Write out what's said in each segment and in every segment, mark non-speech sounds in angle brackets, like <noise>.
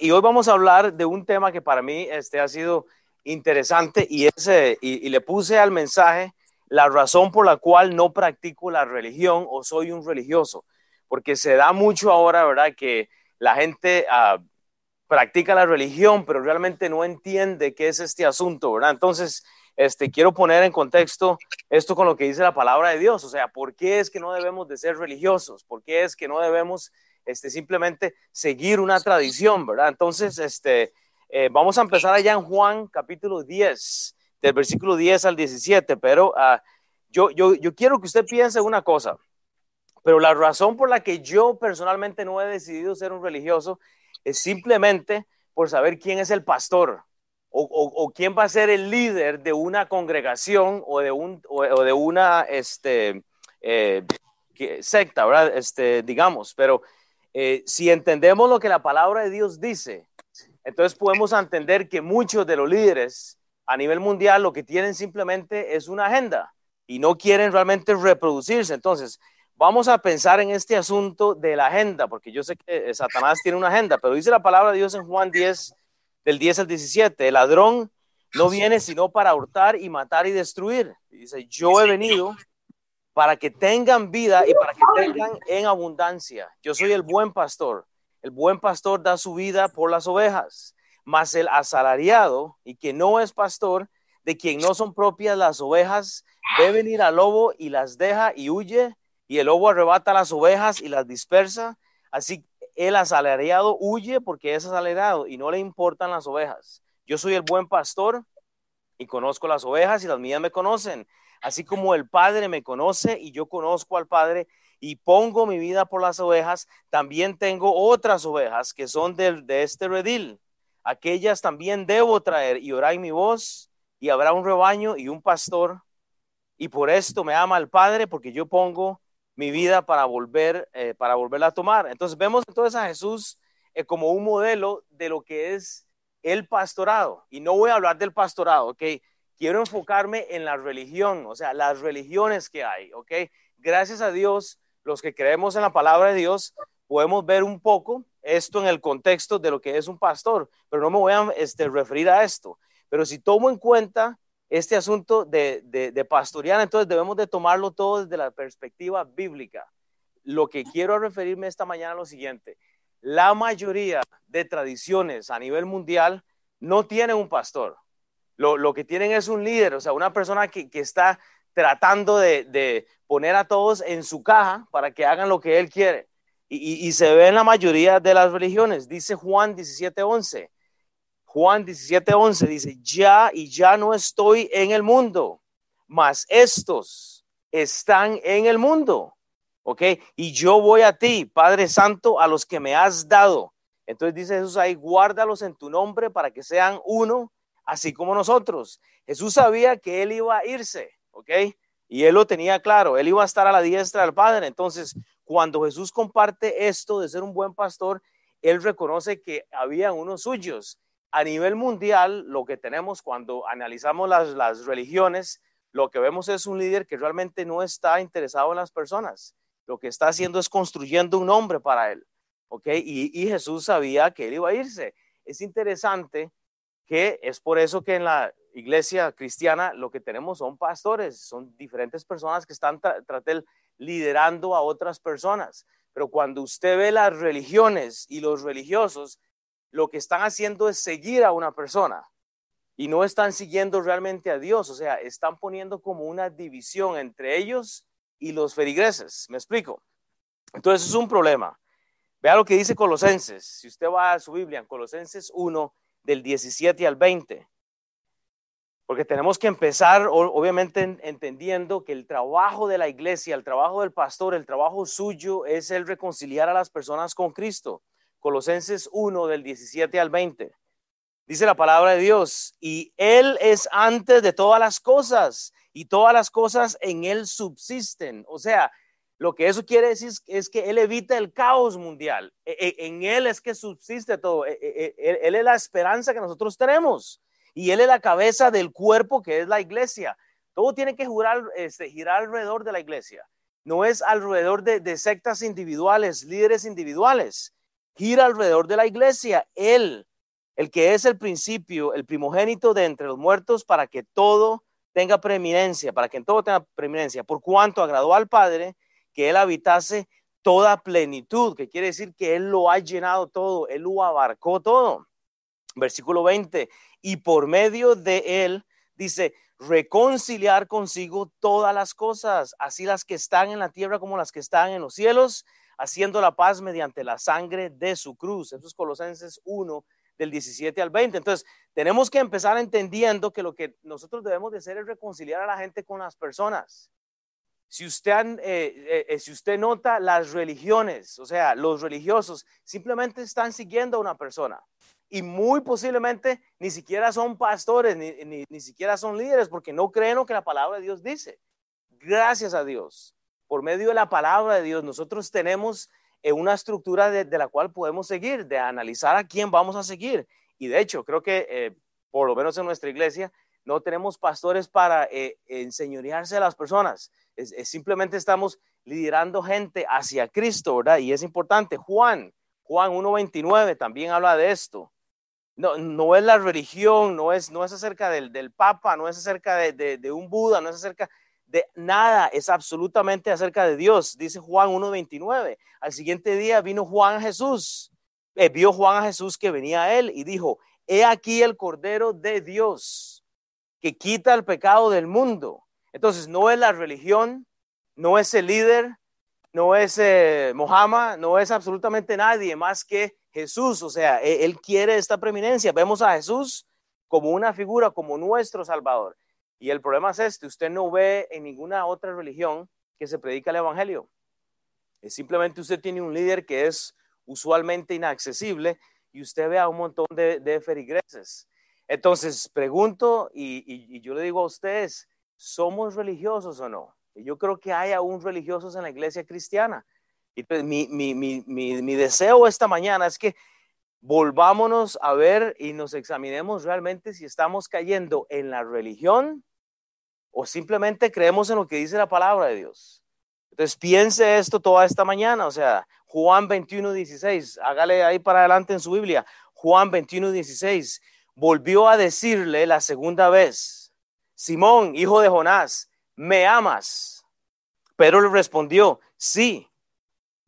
Y hoy vamos a hablar de un tema que para mí este, ha sido interesante y, ese, y, le puse al mensaje la razón por la cual no practico la religión o soy un religioso. Porque se da mucho ahora, ¿verdad? Que la gente ah, practica la religión, pero realmente no entiende qué es este asunto, ¿verdad? Entonces, este, quiero poner en contexto esto con lo que dice la palabra de Dios. O sea, ¿por qué es que no debemos de ser religiosos? ¿Por qué es que no debemos este, simplemente seguir una tradición, verdad? Entonces, este, eh, vamos a empezar allá en Juan capítulo 10, del versículo 10 al 17, pero ah, yo, yo, yo quiero que usted piense una cosa, pero la razón por la que yo personalmente no he decidido ser un religioso es simplemente por saber quién es el pastor o, quién va a ser el líder de una congregación o de, un, o, de una este, eh, secta, ¿verdad? Este, digamos, pero eh, si entendemos lo que la palabra de Dios dice, entonces podemos entender que muchos de los líderes a nivel mundial lo que tienen simplemente es una agenda y no quieren realmente reproducirse. Entonces, vamos a pensar en este asunto de la agenda, porque yo sé que eh, Satanás tiene una agenda, pero dice la palabra de Dios en Juan 10, del 10 al 17, el ladrón no viene sino para hurtar y matar y destruir. dice, yo he venido para que tengan vida y para que tengan en abundancia. Yo soy el buen pastor. El buen pastor da su vida por las ovejas, mas el asalariado y que no es pastor, de quien no son propias las ovejas, ve venir al lobo y las deja y huye, y el lobo arrebata las ovejas y las dispersa. Así el asalariado huye porque es asalariado y no le importan las ovejas. Yo soy el buen pastor y conozco las ovejas y las mías me conocen. Así como el Padre me conoce y yo conozco al Padre y pongo mi vida por las ovejas, también tengo otras ovejas que son de, de este redil. Aquellas también debo traer y orar mi voz y habrá un rebaño y un pastor. Y por esto me ama el Padre porque yo pongo mi vida para volver, eh, para volverla a tomar. Entonces vemos entonces a Jesús eh, como un modelo de lo que es el pastorado. Y no voy a hablar del pastorado, ¿ok? Quiero enfocarme en la religión, o sea, las religiones que hay, ¿ok? Gracias a Dios, los que creemos en la palabra de Dios, podemos ver un poco esto en el contexto de lo que es un pastor, pero no me voy a este, referir a esto. Pero si tomo en cuenta este asunto de, de, pastorear, entonces debemos de tomarlo todo desde la perspectiva bíblica. Lo que quiero referirme esta mañana es lo siguiente. La mayoría de tradiciones a nivel mundial no tienen un pastor. Lo, que tienen es un líder, o sea, una persona que, está tratando de, poner a todos en su caja para que hagan lo que él quiere. Y, y se ve en la mayoría de las religiones. Dice Juan 17:11 Juan 17:11 dice, ya y ya no estoy en el mundo, mas estos están en el mundo. ¿Ok? Y yo voy a ti, Padre Santo, a los que me has dado. Entonces dice Jesús ahí, guárdalos en tu nombre para que sean uno, así como nosotros. Jesús sabía que él iba a irse, ¿ok? Y él lo tenía claro, él iba a estar a la diestra del Padre. Entonces, cuando Jesús comparte esto de ser un buen pastor, él reconoce que había unos suyos a nivel mundial, lo que tenemos cuando analizamos las, religiones, lo que vemos es un líder que realmente no está interesado en las personas. Lo que está haciendo es construyendo un nombre para él. ¿Ok? Y, Jesús sabía que él iba a irse. Es interesante que es por eso que en la iglesia cristiana lo que tenemos son pastores, son diferentes personas que están liderando a otras personas. Pero cuando usted ve las religiones y los religiosos, lo que están haciendo es seguir a una persona y no están siguiendo realmente a Dios, o sea, están poniendo como una división entre ellos y los ferigreses. ¿Me explico? Entonces es un problema. Vea lo que dice Colosenses. Si usted va a su Biblia, en Colosenses 1, del 17 al 20. Porque tenemos que empezar, obviamente, entendiendo que el trabajo de la iglesia, el trabajo del pastor, el trabajo suyo es el reconciliar a las personas con Cristo. Colosenses 1 del 17 al 20. Dice la palabra de Dios, y Él es antes de todas las cosas, y todas las cosas en Él subsisten. O sea, lo que eso quiere decir es que Él evita el caos mundial. E, e, en Él es que subsiste todo. E, él es la esperanza que nosotros tenemos. Y Él es la cabeza del cuerpo que es la iglesia. Todo tiene que jurar, este, girar alrededor de la iglesia. No es alrededor de sectas individuales, líderes individuales gira alrededor de la iglesia. Él, el que es el principio, el primogénito de entre los muertos, para que todo tenga preeminencia, para que en todo tenga preeminencia, por cuanto agradó al Padre que Él habitase toda plenitud, que quiere decir que Él lo ha llenado todo, Él lo abarcó todo. Versículo 20, y por medio de Él, dice, reconciliar consigo todas las cosas, así las que están en la tierra como las que están en los cielos, haciendo la paz mediante la sangre de su cruz. Eso es Colosenses 1, del 17 al 20. Entonces, tenemos que empezar entendiendo que lo que nosotros debemos de hacer es reconciliar a la gente con las personas. Si usted, eh, eh, eh, si usted nota las religiones, o sea, los religiosos simplemente están siguiendo a una persona y muy posiblemente ni siquiera son pastores, ni, ni, ni siquiera son líderes, porque no creen lo que la palabra de Dios dice. Gracias a Dios, por medio de la palabra de Dios, nosotros tenemos una estructura de, la cual podemos seguir, de analizar a quién vamos a seguir. Y de hecho, creo que por lo menos en nuestra iglesia, no tenemos pastores para eh, enseñorearse a las personas. Es, simplemente estamos liderando gente hacia Cristo, ¿verdad? Y es importante. Juan, Juan 1.29 también habla de esto. No, no es la religión, no es, no es acerca del, del Papa, no es acerca de, de, un Buda, no es acerca de nada, es absolutamente acerca de Dios. Dice Juan 1.29. Al siguiente día vino Juan a Jesús, eh, vio Juan a Jesús que venía a él y dijo, he aquí el Cordero de Dios que quita el pecado del mundo. Entonces, no es la religión, no es el líder, no es eh, Mohammed, no es absolutamente nadie más que Jesús. O sea, e, él, quiere esta preeminencia. Vemos a Jesús como una figura, como nuestro Salvador. Y el problema es este, usted no ve en ninguna otra religión que se predica el Evangelio. Es simplemente usted tiene un líder que es usualmente inaccesible y usted ve a un montón de, de ferigreses entonces, pregunto y, yo le digo a ustedes, ¿somos religiosos o no? yo creo que hay aún religiosos en la iglesia cristiana. Y pues, mi, mi deseo esta mañana es que volvámonos a ver y nos examinemos realmente si estamos cayendo en la religión o simplemente creemos en lo que dice la palabra de Dios. Entonces piense esto toda esta mañana, o sea, Juan 21, 16, hágale ahí para adelante en su Biblia, Juan 21, 16, volvió a decirle la segunda vez, Simón, hijo de Jonás, ¿me amas? Pero le respondió, sí,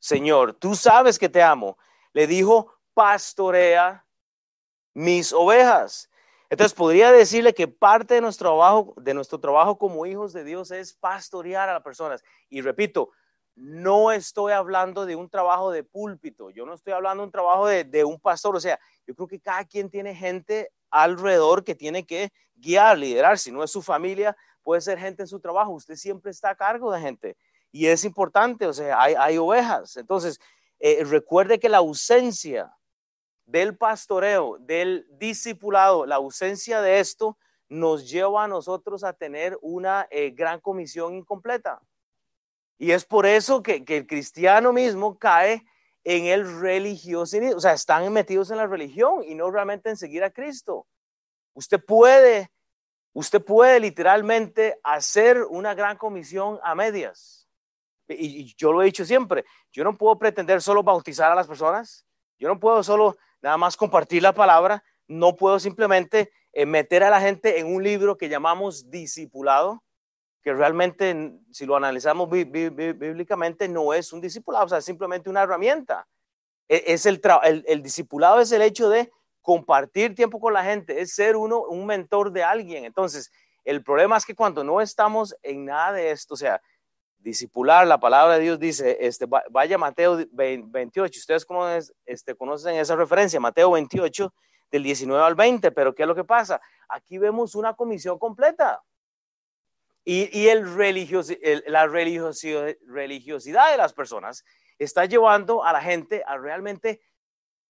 Señor, tú sabes que te amo. Le dijo, pastorea mis ovejas. Entonces podría decirle que parte de nuestro trabajo, de nuestro trabajo como hijos de Dios es pastorear a las personas. Y repito, no estoy hablando de un trabajo de púlpito, yo no estoy hablando de un trabajo de, de un pastor, o sea, yo creo que cada quien tiene gente alrededor que tiene que guiar, liderar. Si no es su familia, puede ser gente en su trabajo. Usted siempre está a cargo de gente. Y es importante, o sea, hay, ovejas. Entonces, eh, recuerde que la ausencia del pastoreo, del discipulado, la ausencia de esto nos lleva a nosotros a tener una eh, gran comisión incompleta. Y es por eso que, el cristiano mismo cae en el religiosismo, o sea, están metidos en la religión y no realmente en seguir a Cristo. Usted puede, usted puede literalmente hacer una gran comisión a medias. Y, yo lo he dicho siempre, yo no puedo pretender solo bautizar a las personas, yo no puedo solo nada más compartir la palabra, no puedo simplemente eh, meter a la gente en un libro que llamamos discipulado, que realmente, si lo analizamos bíblicamente, no es un discipulado, o sea, es simplemente una herramienta. E, es el, el, el, discipulado es el hecho de compartir tiempo con la gente, es ser uno un mentor de alguien. Entonces, el problema es que cuando no estamos en nada de esto, o sea, discipular, la palabra de Dios dice, este, vaya Mateo 28, ustedes conocen, este, conocen esa referencia, Mateo 28, del 19 al 20, pero ¿qué es lo que pasa? Aquí vemos una comisión completa. Y, el la religiosidad de las personas está llevando a la gente a realmente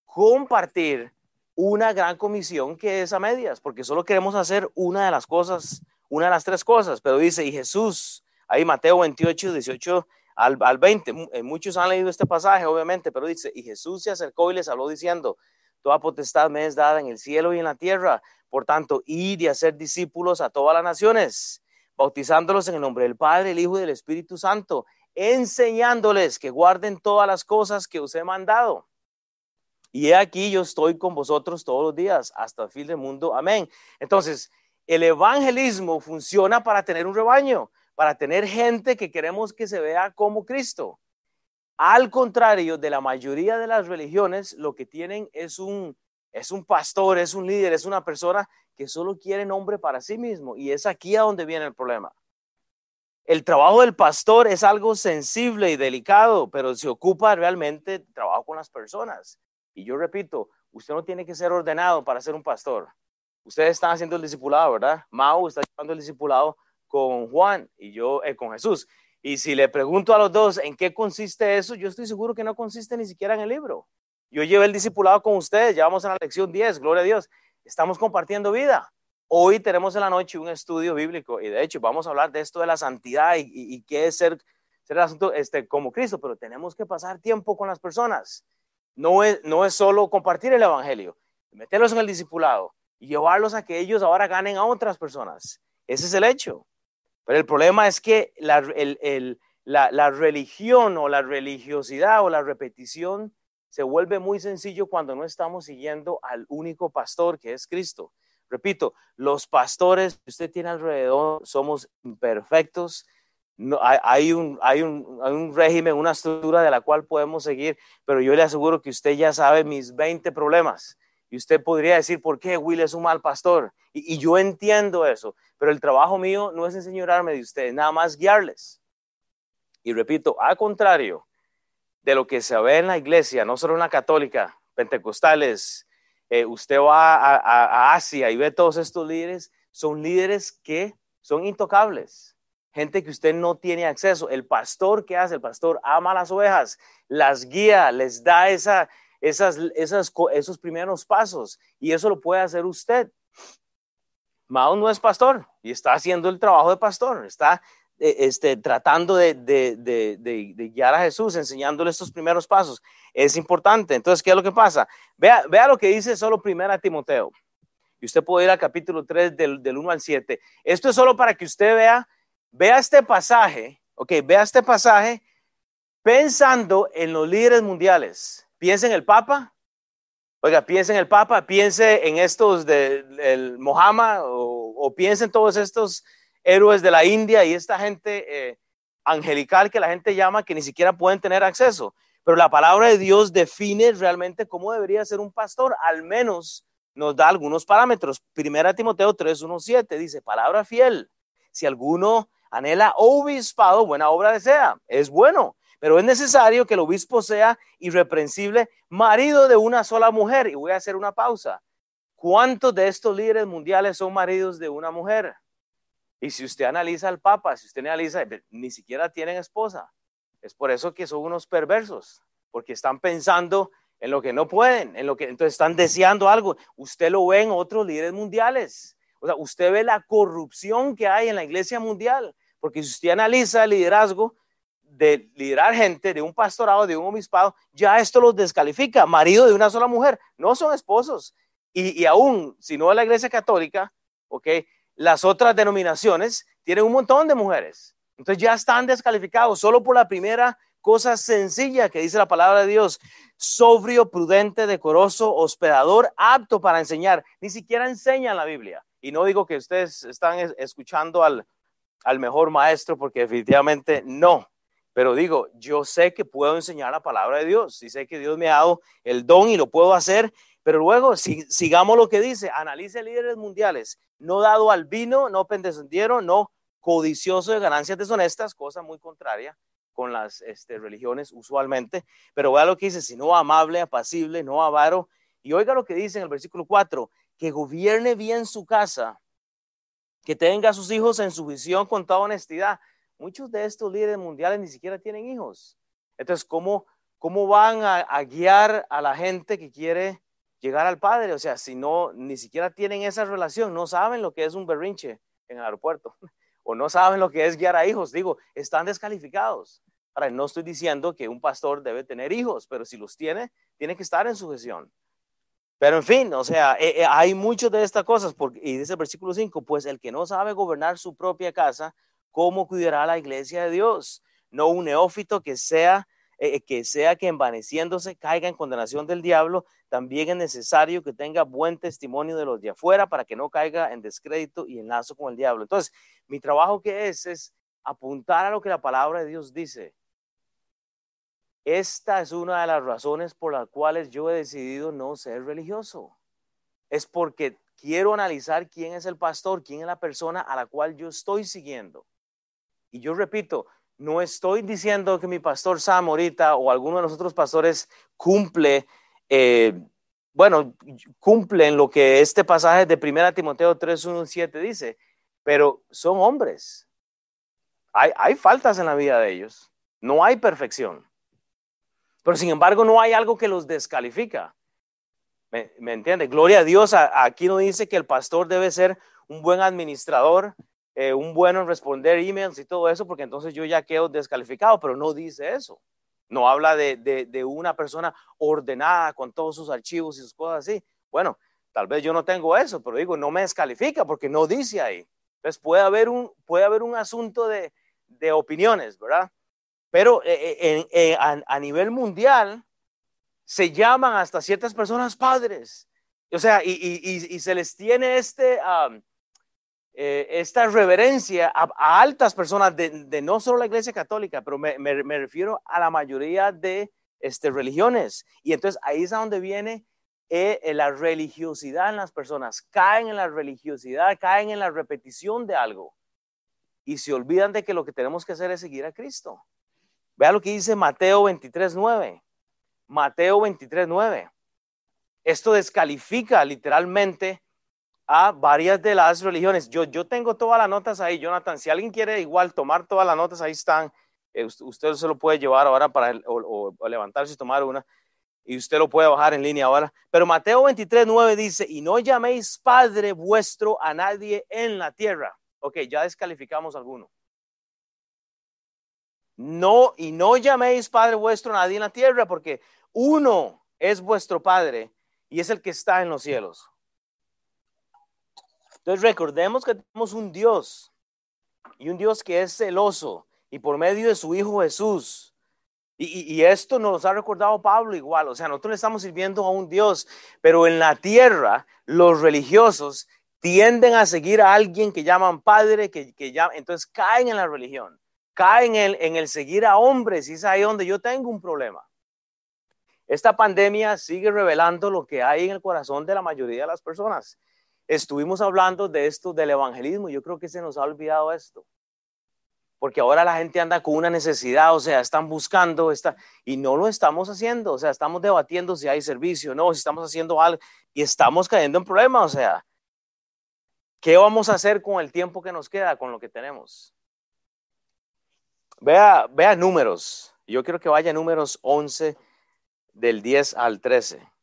compartir una gran comisión que es a medias, porque solo queremos hacer una de las cosas, una de las tres cosas, pero dice, y Jesús, ahí Mateo 28, 18 al, al 20, eh, muchos han leído este pasaje, obviamente, pero dice, y Jesús se acercó y les habló diciendo, toda potestad me es dada en el cielo y en la tierra, por tanto, id y hacer discípulos a todas las naciones bautizándolos en el nombre del Padre, el Hijo y del Espíritu Santo, enseñándoles que guarden todas las cosas que os he mandado. Y he aquí yo estoy con vosotros todos los días hasta el fin del mundo. Amén. Entonces, el evangelismo funciona para tener un rebaño, para tener gente que queremos que se vea como Cristo. Al contrario de la mayoría de las religiones, lo que tienen es un, es un pastor, es un líder, es una persona que solo quiere nombre para sí mismo. Y es aquí a donde viene el problema. El trabajo del pastor es algo sensible y delicado, pero se ocupa realmente trabajo con las personas. Y yo repito, usted no tiene que ser ordenado para ser un pastor. Ustedes están haciendo el discipulado, ¿verdad? Mau está llevando el discipulado con Juan y yo eh, con Jesús. Y si le pregunto a los dos en qué consiste eso, yo estoy seguro que no consiste ni siquiera en el libro. Yo llevé el discipulado con ustedes, ya vamos a la lección 10, gloria a Dios. Estamos compartiendo vida. Hoy tenemos en la noche un estudio bíblico y de hecho vamos a hablar de esto de la santidad y, qué es ser, ser asunto este, como Cristo, pero tenemos que pasar tiempo con las personas. No es, no es solo compartir el Evangelio, meterlos en el discipulado y llevarlos a que ellos ahora ganen a otras personas. Ese es el hecho. Pero el problema es que la, la, religión o la religiosidad o la repetición se vuelve muy sencillo cuando no estamos siguiendo al único pastor que es Cristo. Repito, los pastores que usted tiene alrededor somos imperfectos. No, hay, un, hay, un, hay, un, régimen, una estructura de la cual podemos seguir, pero yo le aseguro que usted ya sabe mis 20 problemas. Y usted podría decir, ¿por qué Will es un mal pastor? Y, yo entiendo eso, pero el trabajo mío no es enseñarme de ustedes, nada más guiarles. Y repito, al contrario de lo que se ve en la iglesia, no solo en la católica, pentecostales, eh, usted va a, Asia y ve todos estos líderes, son líderes que son intocables, gente que usted no tiene acceso. El pastor, ¿qué hace? El pastor ama las ovejas, las guía, les da esa, esas, esos primeros pasos y eso lo puede hacer usted. Mao no es pastor y está haciendo el trabajo de pastor, está eh, este, tratando de, de, de, guiar a Jesús, enseñándole estos primeros pasos. Es importante. Entonces, ¿qué es lo que pasa? Vea, vea lo que dice solo primera Timoteo. Y usted puede ir al capítulo 3 del, del 1 al 7. Esto es solo para que usted vea, vea este pasaje, ok, vea este pasaje pensando en los líderes mundiales. Piensa en el Papa, oiga, piensa en el Papa, piense en estos del Mohammed o, o piense en todos estos héroes de la India y esta gente eh, angelical que la gente llama que ni siquiera pueden tener acceso. Pero la palabra de Dios define realmente cómo debería ser un pastor, al menos nos da algunos parámetros. Primera Timoteo 3, 1, 7 dice, palabra fiel. Si alguno anhela obispado, buena obra desea. Es bueno, pero es necesario que el obispo sea irreprensible, marido de una sola mujer. Y voy a hacer una pausa. ¿Cuántos de estos líderes mundiales son maridos de una mujer? Y si usted analiza al Papa, si usted analiza, ni siquiera tienen esposa. Es por eso que son unos perversos, porque están pensando en lo que no pueden, en lo que entonces están deseando algo. Usted lo ve en otros líderes mundiales. O sea, usted ve la corrupción que hay en la iglesia mundial, porque si usted analiza el liderazgo de liderar gente, de un pastorado, de un obispado, ya esto los descalifica. Marido de una sola mujer, no son esposos. Y, y aún, si no es la iglesia católica, ¿ok? las otras denominaciones tienen un montón de mujeres. Entonces ya están descalificados solo por la primera cosa sencilla que dice la palabra de Dios. Sobrio, prudente, decoroso, hospedador, apto para enseñar. Ni siquiera enseñan la Biblia. Y no digo que ustedes están escuchando al, al mejor maestro, porque definitivamente no. Pero digo, yo sé que puedo enseñar la palabra de Dios y sé que Dios me ha dado el don y lo puedo hacer pero luego, si, sigamos lo que dice, analice líderes mundiales, no dado al vino, no pendescendieron, no codicioso de ganancias deshonestas, cosa muy contraria con las este, religiones usualmente, pero vea lo que dice, sino amable, apacible, no avaro, y oiga lo que dice en el versículo 4, que gobierne bien su casa, que tenga a sus hijos en su visión con toda honestidad. Muchos de estos líderes mundiales ni siquiera tienen hijos. Entonces, ¿cómo, cómo van a guiar a la gente que quiere llegar al padre. O sea, si no, ni siquiera tienen esa relación, no saben lo que es un berrinche en el aeropuerto <laughs> o no saben lo que es guiar a hijos. Digo, están descalificados. Ahora, no estoy diciendo que un pastor debe tener hijos, pero si los tiene, tiene que estar en sujeción. Pero en fin, o sea, eh, eh, hay muchas de estas cosas, y dice el versículo 5, pues el que no sabe gobernar su propia casa, ¿cómo cuidará la iglesia de Dios? No un neófito que sea eh, que sea que envaneciéndose caiga en condenación del diablo, también es necesario que tenga buen testimonio de los de afuera para que no caiga en descrédito y en lazo con el diablo. Entonces, mi trabajo que es es apuntar a lo que la palabra de Dios dice. Esta es una de las razones por las cuales yo he decidido no ser religioso. Es porque quiero analizar quién es el pastor, quién es la persona a la cual yo estoy siguiendo. Y yo repito, no estoy diciendo que mi pastor Sam ahorita o alguno de los otros pastores cumple, eh, bueno, cumplen lo que este pasaje de 1 Timoteo 3, 1, 7 dice, pero son hombres. Hay, hay faltas en la vida de ellos. No hay perfección. Pero sin embargo no hay algo que los descalifica. ¿Me, me entiende? Gloria a Dios. aquí no dice que el pastor debe ser un buen administrador, eh, un bueno en responder emails y todo eso, porque entonces yo ya quedo descalificado, pero no dice eso. No habla de, de, una persona ordenada con todos sus archivos y sus cosas así. Bueno, tal vez yo no tengo eso, pero digo, no me descalifica porque no dice ahí. Entonces puede haber un, puede haber un asunto de, de opiniones, ¿verdad? Pero eh, eh, a, nivel mundial se llaman hasta ciertas personas padres. O sea, y, y, y se les tiene este, eh, esta reverencia a, altas personas de, no solo la iglesia católica, pero me, refiero a la mayoría de este, religiones. Y entonces ahí es a donde viene eh, eh, la religiosidad en las personas. Caen en la religiosidad, caen en la repetición de algo. Y se olvidan de que lo que tenemos que hacer es seguir a Cristo. Vea lo que dice Mateo 23.9. Mateo 23.9. Esto descalifica literalmente a varias de las religiones. Yo, yo tengo todas las notas ahí, Jonathan. Si alguien quiere igual tomar todas las notas, ahí están. Eh, usted se lo puede llevar ahora para o, levantarse y tomar una. Y usted lo puede bajar en línea ahora. Pero Mateo 23, 9 dice, y no llaméis Padre vuestro a nadie en la tierra. Ok, ya descalificamos alguno. No, y no llaméis Padre vuestro a nadie en la tierra, porque uno es vuestro Padre y es el que está en los cielos. Entonces recordemos que tenemos un Dios y un Dios que es celoso y por medio de su Hijo Jesús. Y, esto nos ha recordado Pablo igual, o sea, nosotros le estamos sirviendo a un Dios, pero en la tierra los religiosos tienden a seguir a alguien que llaman padre, que, que entonces caen en la religión, caen en en el seguir a hombres y es ahí donde yo tengo un problema. Esta pandemia sigue revelando lo que hay en el corazón de la mayoría de las personas estuvimos hablando de esto del evangelismo. Yo creo que se nos ha olvidado esto. Porque ahora la gente anda con una necesidad, o sea, están buscando, está, y no lo estamos haciendo, o sea, estamos debatiendo si hay servicio, no, si estamos haciendo algo, y estamos cayendo en problemas, o sea, ¿qué vamos a hacer con el tiempo que nos queda, con lo que tenemos? Vea, vea números, yo quiero que vaya números 11 del 10 al 13.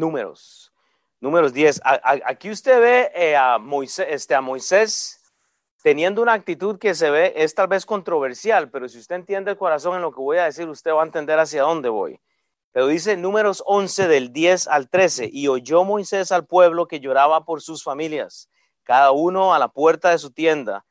Números. Números 10. aquí usted ve eh, a, Moisés, este, a Moisés teniendo una actitud que se ve, es tal vez controversial, pero si usted entiende el corazón en lo que voy a decir, usted va a entender hacia dónde voy. Pero dice números 11 del 10 al 13, y oyó Moisés al pueblo que lloraba por sus familias, cada uno a la puerta de su tienda.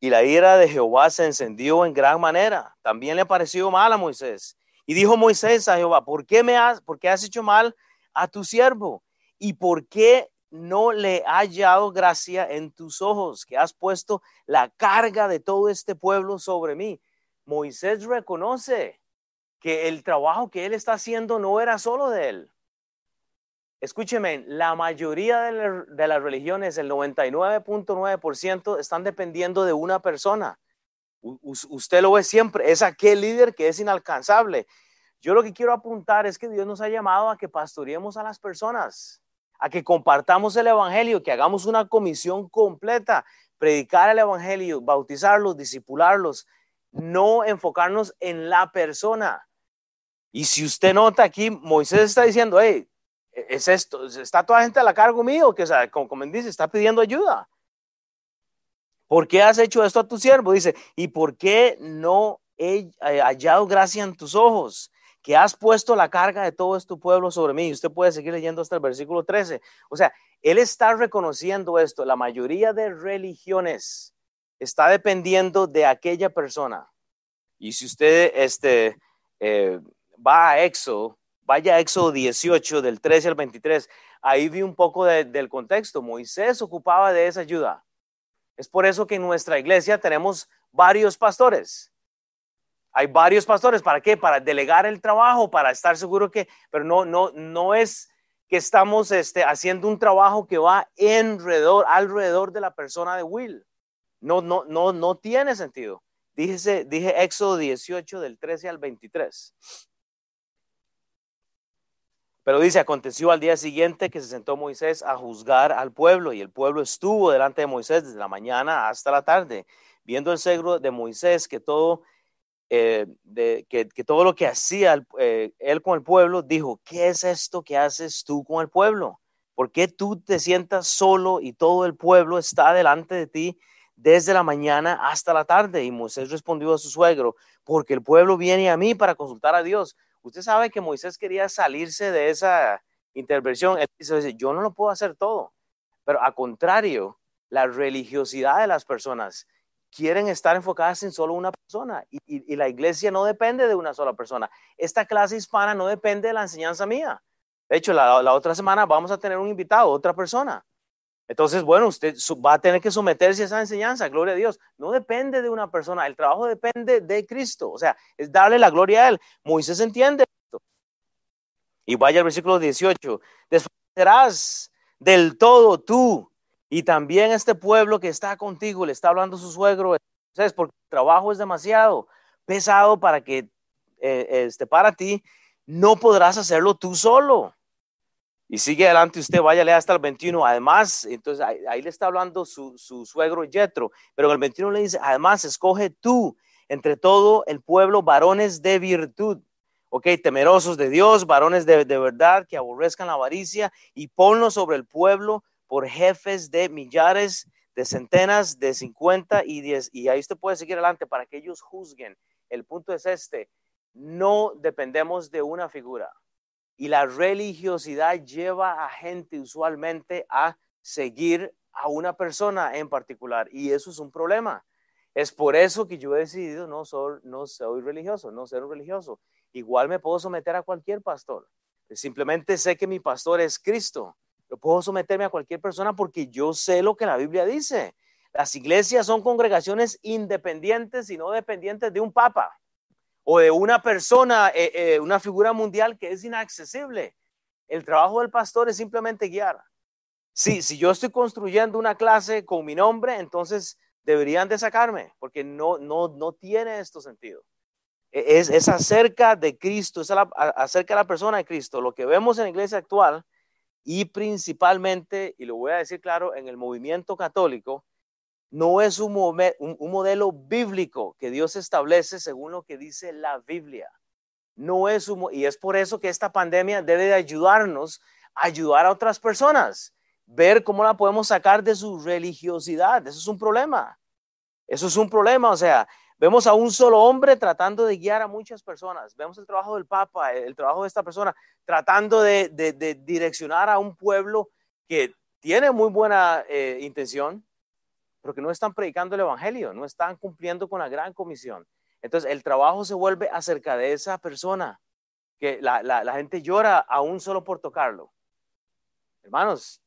Y la ira de Jehová se encendió en gran manera. También le pareció mal a Moisés. Y dijo Moisés a Jehová, ¿por qué me has, por qué has hecho mal a tu siervo? ¿Y por qué no le ha hallado gracia en tus ojos, que has puesto la carga de todo este pueblo sobre mí? Moisés reconoce que el trabajo que él está haciendo no era solo de él. Escúcheme, la mayoría de, las religiones, el 99.9%, están dependiendo de una persona. usted lo ve siempre, es aquel líder que es inalcanzable. Yo lo que quiero apuntar es que Dios nos ha llamado a que pastoreemos a las personas, a que compartamos el Evangelio, que hagamos una comisión completa, predicar el Evangelio, bautizarlos, disipularlos, no enfocarnos en la persona. Y si usted nota aquí, Moisés está diciendo, hey, es esto, está toda la gente a la cargo mío, que como, como dice, está pidiendo ayuda. ¿Por qué has hecho esto a tu siervo? Dice, ¿y por qué no he hallado gracia en tus ojos? Que has puesto la carga de todo este pueblo sobre mí. Usted puede seguir leyendo hasta el versículo 13. O sea, él está reconociendo esto. La mayoría de religiones está dependiendo de aquella persona. Y si usted este, eh, va a Éxodo, vaya a Éxodo 18, del 13 al 23, ahí vi un poco del contexto. Moisés ocupaba de esa ayuda. Es por eso que en nuestra iglesia tenemos varios pastores. Hay varios pastores. ¿Para qué? Para delegar el trabajo, para estar seguro que, pero no, no, no es que estamos este, haciendo un trabajo que va alrededor, alrededor de la persona de Will. No, no, no, no tiene sentido. Dije, dije Éxodo 18 del 13 al 23. Pero dice, aconteció al día siguiente que se sentó Moisés a juzgar al pueblo y el pueblo estuvo delante de Moisés desde la mañana hasta la tarde, viendo el segro de Moisés que todo, eh, de, que, todo lo que hacía eh, él con el pueblo, dijo, ¿qué es esto que haces tú con el pueblo? ¿Por qué tú te sientas solo y todo el pueblo está delante de ti desde la mañana hasta la tarde? Y Moisés respondió a su suegro, porque el pueblo viene a mí para consultar a Dios. Usted sabe que Moisés quería salirse de esa intervención. Él dice, yo no lo puedo hacer todo. Pero a contrario, la religiosidad de las personas quieren estar enfocadas en solo una persona y, la iglesia no depende de una sola persona. Esta clase hispana no depende de la enseñanza mía. De hecho, la, otra semana vamos a tener un invitado, otra persona. Entonces, bueno, usted va a tener que someterse a esa enseñanza, gloria a Dios. No depende de una persona, el trabajo depende de Cristo, o sea, es darle la gloria a Él. Moisés entiende esto. Y vaya al versículo 18, después del todo tú y también este pueblo que está contigo, le está hablando su suegro, ¿sabes? porque el trabajo es demasiado pesado para que, eh, este, para ti, no podrás hacerlo tú solo. Y sigue adelante usted, váyale hasta el 21. Además, entonces ahí, le está hablando su, suegro Yetro, pero el 21 le dice, además, escoge tú entre todo el pueblo varones de virtud, ok, temerosos de Dios, varones de, verdad, que aborrezcan la avaricia, y ponlos sobre el pueblo por jefes de millares, de centenas, de cincuenta y diez. Y ahí usted puede seguir adelante para que ellos juzguen. El punto es este, no dependemos de una figura. Y la religiosidad lleva a gente usualmente a seguir a una persona en particular. Y eso es un problema. Es por eso que yo he decidido no, soy, no soy religioso, no ser un religioso. Igual me puedo someter a cualquier pastor. Simplemente sé que mi pastor es Cristo. Yo puedo someterme a cualquier persona porque yo sé lo que la Biblia dice. Las iglesias son congregaciones independientes y no dependientes de un papa o de una persona, eh, eh, una figura mundial que es inaccesible. El trabajo del pastor es simplemente guiar. Sí, si yo estoy construyendo una clase con mi nombre, entonces deberían de sacarme, porque no, no, no tiene esto sentido. E, es, es acerca de Cristo, es acerca de la persona de Cristo. Lo que vemos en la iglesia actual y principalmente, y lo voy a decir claro, en el movimiento católico, no es un, modelo bíblico que Dios establece según lo que dice la Biblia. No es un, y es por eso que esta pandemia debe de ayudarnos a ayudar a otras personas, ver cómo la podemos sacar de su religiosidad. Eso es un problema. Eso es un problema, o sea, vemos a un solo hombre tratando de guiar a muchas personas. Vemos el trabajo del Papa, el trabajo de esta persona, tratando de, direccionar a un pueblo que tiene muy buena eh, intención, porque no están predicando el Evangelio, no están cumpliendo con la gran comisión. Entonces el trabajo se vuelve acerca de esa persona, que la, gente llora aún solo por tocarlo. Hermanos,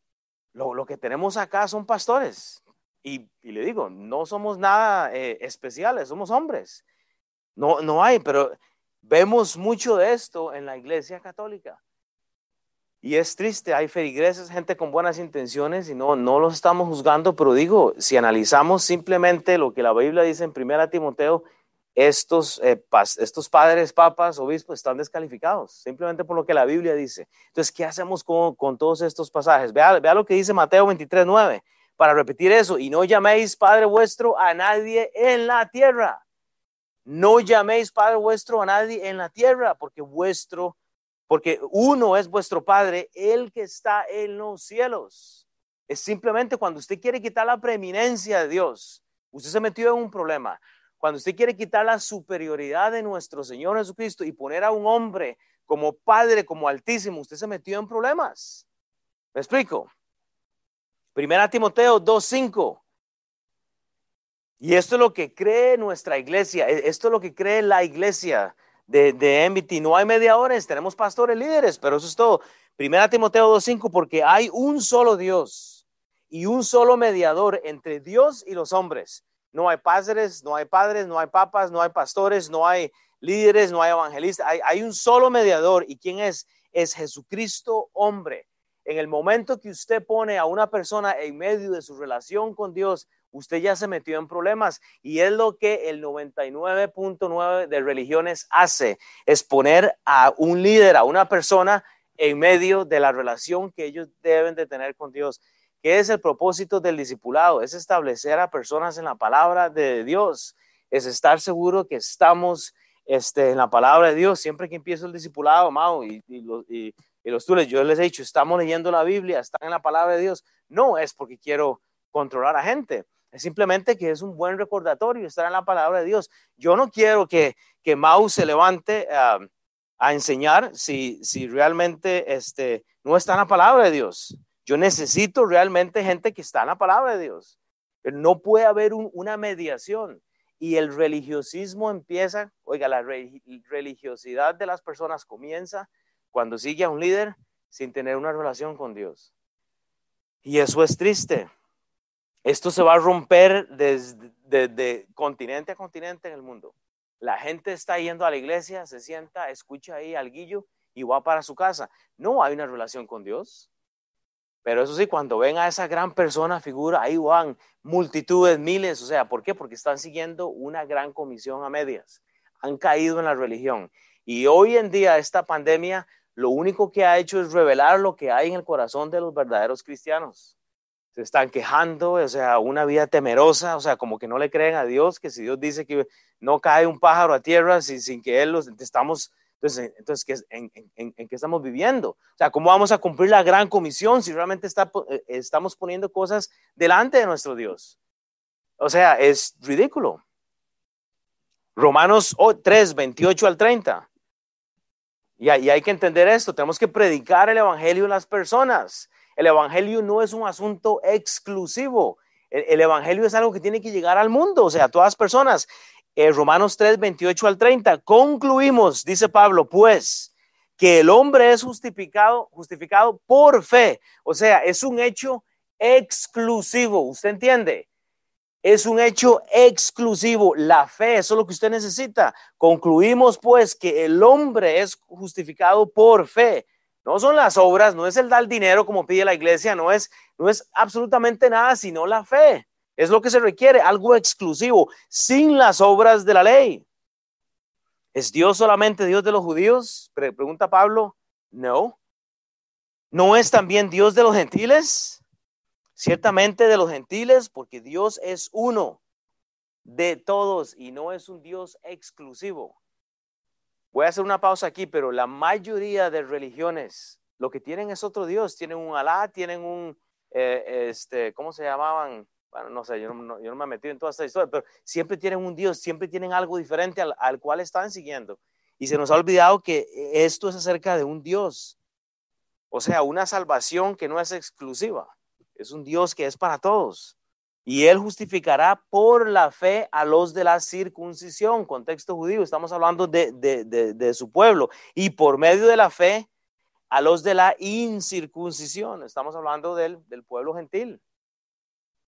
lo, que tenemos acá son pastores. Y, le digo, no somos nada eh, especiales, somos hombres. No, no hay, pero vemos mucho de esto en la iglesia católica. Y es triste, hay feligreses, gente con buenas intenciones y no, no los estamos juzgando, pero digo, si analizamos simplemente lo que la Biblia dice en 1 Timoteo, estos, eh, estos padres, papas, obispos están descalificados, simplemente por lo que la Biblia dice. Entonces, ¿qué hacemos con, con todos estos pasajes? Vea, vea lo que dice Mateo 23, 9, para repetir eso, y no llaméis Padre vuestro a nadie en la tierra. No llaméis Padre vuestro a nadie en la tierra, porque vuestro porque uno es vuestro Padre, el que está en los cielos. Es simplemente cuando usted quiere quitar la preeminencia de Dios, usted se metió en un problema. Cuando usted quiere quitar la superioridad de nuestro Señor Jesucristo y poner a un hombre como Padre, como Altísimo, usted se metió en problemas. ¿Me explico? Primera Timoteo 2.5. Y esto es lo que cree nuestra iglesia, e, esto es lo que cree la iglesia de, de No hay mediadores, tenemos pastores líderes, pero eso es todo. Primera Timoteo 2.5, porque hay un solo Dios y un solo mediador entre Dios y los hombres. No hay padres, no hay padres, no hay papas, no hay pastores, no hay líderes, no hay evangelistas. Hay, hay un solo mediador. ¿Y quién es? Es Jesucristo hombre. En el momento que usted pone a una persona en medio de su relación con Dios, usted ya se metió en problemas y es lo que el 99.9 de religiones hace, es poner a un líder, a una persona en medio de la relación que ellos deben de tener con Dios. ¿Qué es el propósito del discipulado? Es establecer a personas en la palabra de Dios, es estar seguro que estamos este, en la palabra de Dios. Siempre que empiezo el discipulado, amado, y, los, y, los tules, yo les he dicho, estamos leyendo la Biblia, están en la palabra de Dios. No es porque quiero controlar a gente, es simplemente que es un buen recordatorio estar en la palabra de Dios. Yo no quiero que, que Mau se levante a enseñar si, si realmente este, no está en la palabra de Dios. Yo necesito realmente gente que está en la palabra de Dios. No puede haber una mediación. Y el religiosismo empieza, oiga, la religiosidad de las personas comienza cuando sigue a un líder sin tener una relación con Dios. Y eso es triste. Esto se va a romper desde, continente a continente en el mundo. La gente está yendo a la iglesia, se sienta, escucha ahí al guillo y va para su casa. No hay una relación con Dios. Pero eso sí, cuando ven a esa gran persona, figura, ahí van multitudes, miles. O sea, ¿por qué? Porque están siguiendo una gran comisión a medias. Han caído en la religión. Y hoy en día esta pandemia lo único que ha hecho es revelar lo que hay en el corazón de los verdaderos cristianos se están quejando, o sea, una vida temerosa, o sea, como que no le creen a Dios, que si Dios dice que no cae un pájaro a tierra sin, sin que Él los estamos, entonces, entonces ¿en, en, qué estamos viviendo? O sea, ¿cómo vamos a cumplir la gran comisión si realmente está, eh, estamos poniendo cosas delante de nuestro Dios? O sea, es ridículo. Romanos 3, 28 al 30. Y, hay que entender esto, tenemos que predicar el Evangelio a las personas. El Evangelio no es un asunto exclusivo. El, Evangelio es algo que tiene que llegar al mundo, o sea, a todas las personas. Eh, Romanos 3, 28 al 30. Concluimos, dice Pablo, pues, que el hombre es justificado, justificado por fe. O sea, es un hecho exclusivo. ¿Usted entiende? Es un hecho exclusivo. La fe, eso es lo que usted necesita. Concluimos pues que el hombre es justificado por fe. No son las obras, no es el dar dinero como pide la iglesia, no es, no es absolutamente nada sino la fe. Es lo que se requiere, algo exclusivo, sin las obras de la ley. ¿Es Dios solamente Dios de los judíos? Pregunta Pablo. No. ¿No es también Dios de los gentiles? Ciertamente de los gentiles, porque Dios es uno de todos y no es un Dios exclusivo. Voy a hacer una pausa aquí, pero la mayoría de religiones lo que tienen es otro Dios. Tienen un Alá, tienen un, eh, este, ¿cómo se llamaban? Bueno, no sé, yo no, yo no, me he metido en toda esta historia, pero siempre tienen un Dios, siempre tienen algo diferente al, al cual están siguiendo. Y se nos ha olvidado que esto es acerca de un Dios. O sea, una salvación que no es exclusiva. Es un Dios que es para todos. Y él justificará por la fe a los de la circuncisión, contexto judío, estamos hablando de, de, su pueblo, y por medio de la fe a los de la incircuncisión, estamos hablando del, del pueblo gentil.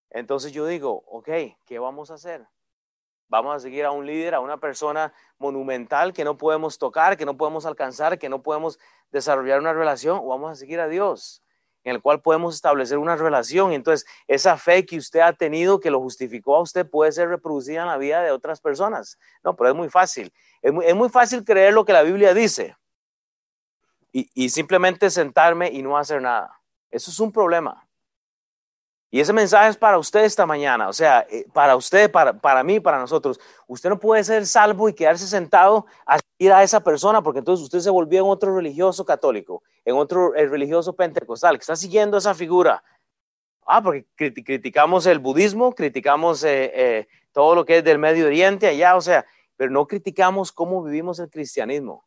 Entonces yo digo, ok, ¿qué vamos a hacer? Vamos a seguir a un líder, a una persona monumental que no podemos tocar, que no podemos alcanzar, que no podemos desarrollar una relación, o vamos a seguir a Dios en el cual podemos establecer una relación. Entonces, esa fe que usted ha tenido, que lo justificó a usted, puede ser reproducida en la vida de otras personas. No, pero es muy fácil. Es muy, fácil creer lo que la Biblia dice y, y simplemente sentarme y no hacer nada. Eso es un problema. Y ese mensaje es para usted esta mañana, o sea, eh, para usted, para, para mí, para nosotros. Usted no puede ser salvo y quedarse sentado a ir a esa persona, porque entonces usted se volvió en otro religioso católico, en otro religioso pentecostal, que está siguiendo esa figura. Ah, porque criticamos el budismo, criticamos eh, eh, todo lo que es del Medio Oriente allá, o sea, pero no criticamos cómo vivimos el cristianismo.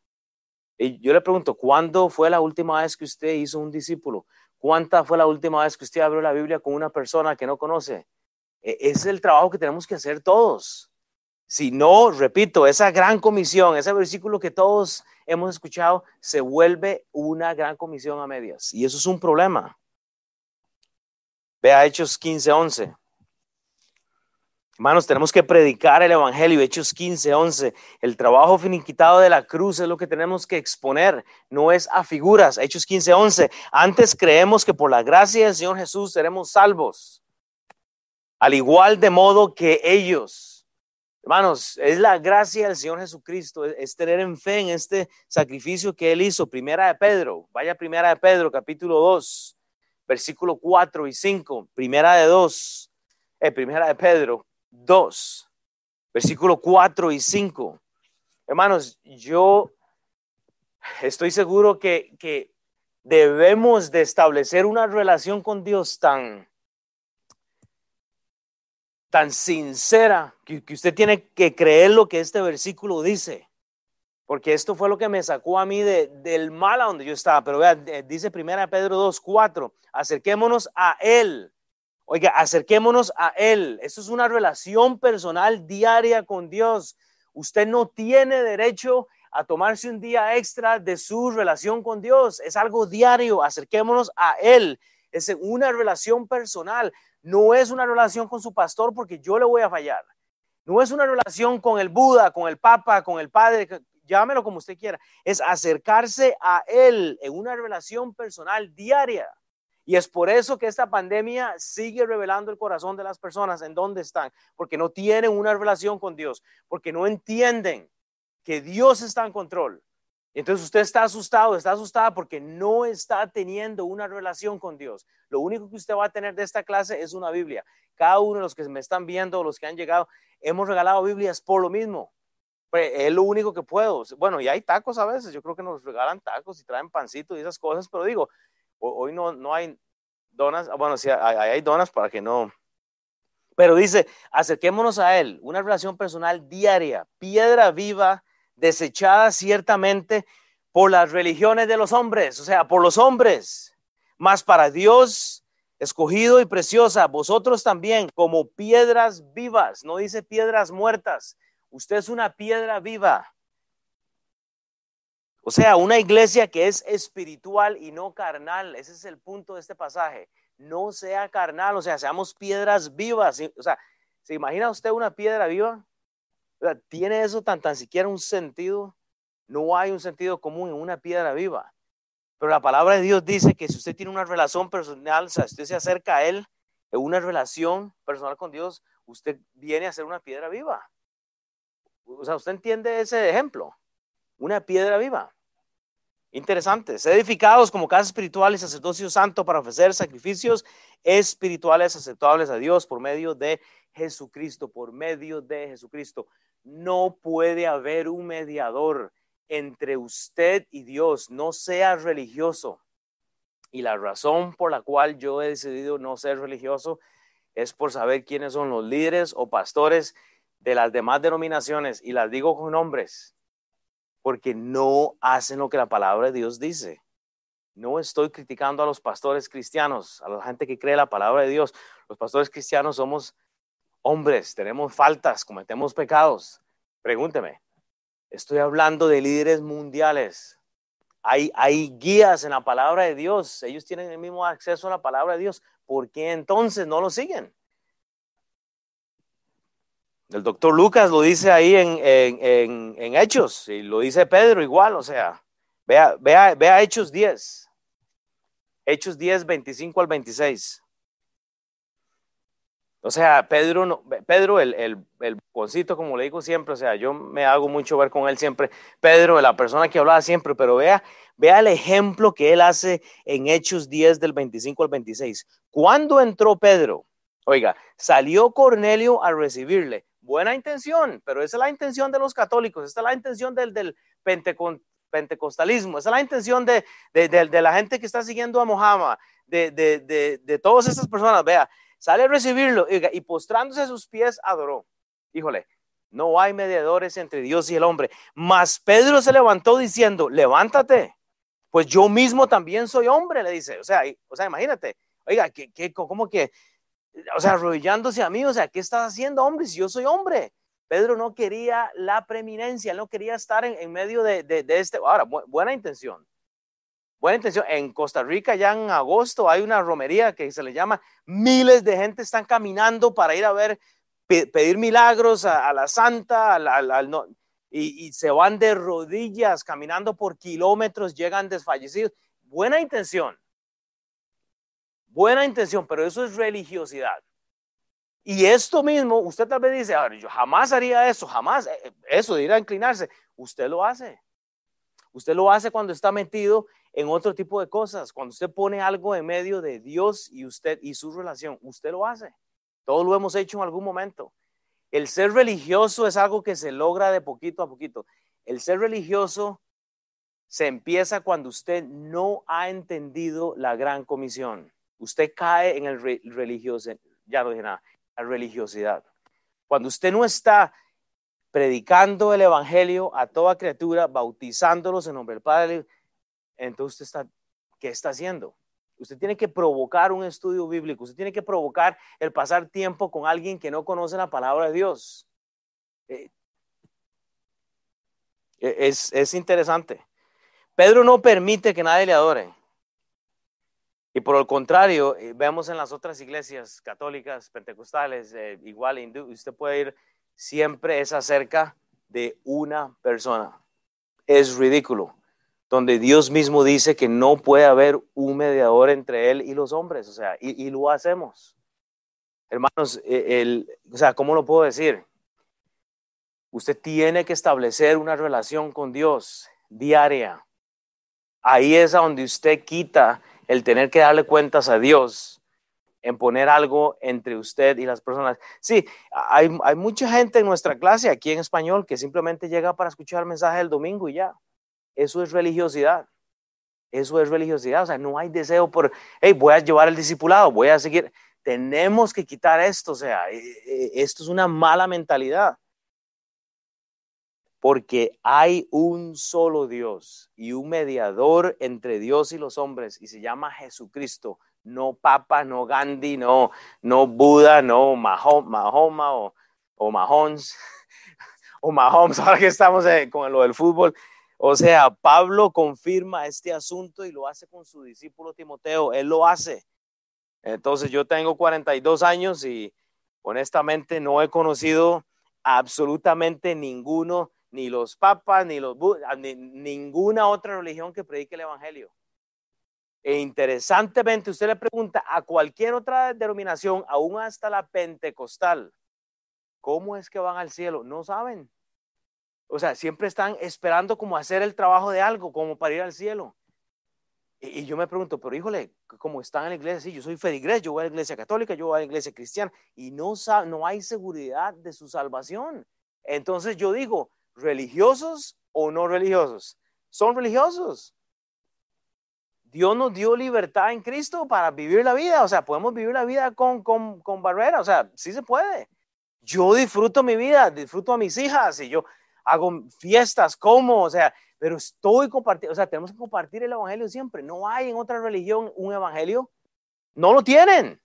Y yo le pregunto, ¿cuándo fue la última vez que usted hizo un discípulo? ¿Cuánta fue la última vez que usted abrió la Biblia con una persona que no conoce? e, es el trabajo que tenemos que hacer todos. Si no, repito, esa gran comisión, ese versículo que todos hemos escuchado, se vuelve una gran comisión a medias. Y eso es un problema. Vea Hechos 15, 11. Hermanos, tenemos que predicar el Evangelio, Hechos 15, 11. El trabajo finiquitado de la cruz es lo que tenemos que exponer, no es a figuras. Hechos 15, 11. Antes creemos que por la gracia del Señor Jesús seremos salvos, al igual de modo que ellos. Hermanos, es la gracia del Señor Jesucristo, es tener en fe en este sacrificio que Él hizo. Primera de Pedro, vaya primera de Pedro, capítulo 2, versículo 4 y 5. Primera de 2, eh, primera de Pedro, 2, versículo 4 y 5. Hermanos, yo estoy seguro que, que debemos de establecer una relación con Dios tan, tan sincera que, que, usted tiene que creer lo que este versículo dice. Porque esto fue lo que me sacó a mí de, del mal a donde yo estaba. Pero vea, dice primera Pedro 2, 4, acerquémonos a Él Oiga, acerquémonos a Él. Eso es una relación personal diaria con Dios. Usted no tiene derecho a tomarse un día extra de su relación con Dios. Es algo diario. Acerquémonos a Él. Es una relación personal. No es una relación con su pastor porque yo le voy a fallar. No es una relación con el Buda, con el Papa, con el Padre, llámelo como usted quiera. Es acercarse a Él en una relación personal diaria. Y es por eso que esta pandemia sigue revelando el corazón de las personas en dónde están, porque no tienen una relación con Dios, porque no entienden que Dios está en control. Entonces usted está asustado, está asustada porque no está teniendo una relación con Dios. Lo único que usted va a tener de esta clase es una Biblia. Cada uno de los que me están viendo, los que han llegado, hemos regalado Biblias por lo mismo. Pues, es lo único que puedo. Bueno, y hay tacos a veces, yo creo que nos regalan tacos y traen pancitos y esas cosas, pero digo, Hoy no, no hay donas, bueno, sí, hay, hay donas para que no. Pero dice, acerquémonos a Él, una relación personal diaria, piedra viva, desechada ciertamente por las religiones de los hombres, o sea, por los hombres, más para Dios, escogido y preciosa, vosotros también, como piedras vivas, no dice piedras muertas, usted es una piedra viva, o sea, una iglesia que es espiritual y no carnal. Ese es el punto de este pasaje. No sea carnal, o sea, seamos piedras vivas. O sea, ¿se imagina usted una piedra viva? ¿Tiene eso tan, tan siquiera un sentido? No hay un sentido común en una piedra viva. Pero la palabra de Dios dice que si usted tiene una relación personal, o sea, si usted se acerca a Él, en una relación personal con Dios, usted viene a ser una piedra viva. O sea, usted entiende ese ejemplo. Una piedra viva. Interesante. Ser edificados como casa espiritual y sacerdocio santo para ofrecer sacrificios espirituales aceptables a Dios por medio de Jesucristo, por medio de Jesucristo. No puede haber un mediador entre usted y Dios. No sea religioso. Y la razón por la cual yo he decidido no ser religioso es por saber quiénes son los líderes o pastores de las demás denominaciones. Y las digo con nombres porque no hacen lo que la palabra de Dios dice. No estoy criticando a los pastores cristianos, a la gente que cree la palabra de Dios. Los pastores cristianos somos hombres, tenemos faltas, cometemos pecados. Pregúnteme, estoy hablando de líderes mundiales. Hay, hay guías en la palabra de Dios, ellos tienen el mismo acceso a la palabra de Dios. ¿Por qué entonces no lo siguen? El doctor Lucas lo dice ahí en, en, Hechos, y lo dice Pedro igual, o sea, vea, vea, vea Hechos 10. Hechos 10, 25 al 26. O sea, Pedro, Pedro el, el, el como le digo siempre, o sea, yo me hago mucho ver con él siempre. Pedro, la persona que hablaba siempre, pero vea, vea el ejemplo que él hace en Hechos 10 del 25 al 26. ¿Cuándo entró Pedro? Oiga, salió Cornelio a recibirle buena intención, pero esa es la intención de los católicos, esa es la intención del, del pentecostalismo, esa es la intención de, de, la gente que está siguiendo a Mohammed, de, de, todas esas personas. Vea, sale a recibirlo y postrándose a sus pies adoró. Híjole, no hay mediadores entre Dios y el hombre. Mas Pedro se levantó diciendo, levántate, pues yo mismo también soy hombre, le dice. O sea, o sea imagínate, oiga, ¿qué, qué, ¿cómo que O sea, arrodillándose a mí, o sea, ¿qué estás haciendo, hombre? Si yo soy hombre. Pedro no quería la preeminencia, no quería estar en, medio de, este. Ahora, buena intención. Buena intención. En Costa Rica ya en agosto hay una romería que se le llama, miles de gente están caminando para ir a ver, pedir milagros a, la santa, al, y, y, se van de rodillas caminando por kilómetros, llegan desfallecidos. Buena intención. Buena intención, pero eso es religiosidad. Y esto mismo, usted tal vez dice, yo jamás haría eso, jamás, eh, eso de ir a inclinarse. Usted lo hace. Usted lo hace cuando está metido en otro tipo de cosas, cuando usted pone algo en medio de Dios y usted y su relación, usted lo hace. Todos lo hemos hecho en algún momento. El ser religioso es algo que se logra de poquito a poquito. El ser religioso se empieza cuando usted no ha entendido la gran comisión. Usted cae en el religioso, ya no dije nada, la religiosidad. Cuando usted no está predicando el evangelio a toda criatura, bautizándolos en nombre del Padre, entonces usted está, ¿qué está haciendo? Usted tiene que provocar un estudio bíblico, usted tiene que provocar el pasar tiempo con alguien que no conoce la palabra de Dios. Eh, es, es interesante. Pedro no permite que nadie le adore. Y por el contrario, eh, vemos en las otras iglesias católicas, pentecostales, eh, igual hindú, usted puede ir, siempre es acerca de una persona. Es ridículo. Donde Dios mismo dice que no puede haber un mediador entre Él y los hombres. O sea, y, lo hacemos. Hermanos, e, el, o sea, ¿cómo lo puedo decir? Usted tiene que establecer una relación con Dios diaria. Ahí es donde usted quita el tener que darle cuentas a Dios en poner algo entre usted y las personas. Sí, hay, mucha gente en nuestra clase aquí en español que simplemente llega para escuchar el mensaje del domingo y ya. Eso es religiosidad. Eso es religiosidad. O sea, no hay deseo por, hey, voy a llevar el discipulado, voy a seguir. Tenemos que quitar esto. O sea, e, e, esto es una mala mentalidad porque hay un solo Dios y un mediador entre Dios y los hombres y se llama Jesucristo, no Papa, no Gandhi, no, no Buda, no Mahoma o, o Mahons <laughs> o Mahomes, ahora que estamos eh, con lo del fútbol. O sea, Pablo confirma este asunto y lo hace con su discípulo Timoteo, él lo hace. Entonces yo tengo 42 años y honestamente no he conocido absolutamente ninguno ni los papas, ni los ni, ninguna otra religión que predique el evangelio. E interesantemente, usted le pregunta a cualquier otra denominación, aún hasta la pentecostal, ¿cómo es que van al cielo? No saben. O sea, siempre están esperando como hacer el trabajo de algo, como para ir al cielo. Y, yo me pregunto, pero híjole, como están en la iglesia, sí, yo soy feligrés, yo voy a la iglesia católica, yo voy a la iglesia cristiana, y no, no hay seguridad de su salvación. Entonces yo digo, religiosos o no religiosos. Son religiosos. Dios nos dio libertad en Cristo para vivir la vida. O sea, podemos vivir la vida con, con, con barrera. O sea, sí se puede. Yo disfruto mi vida, disfruto a mis hijas y yo hago fiestas, como, o sea, pero estoy compartiendo, o sea, tenemos que compartir el evangelio siempre. No hay en otra religión un evangelio. No lo tienen.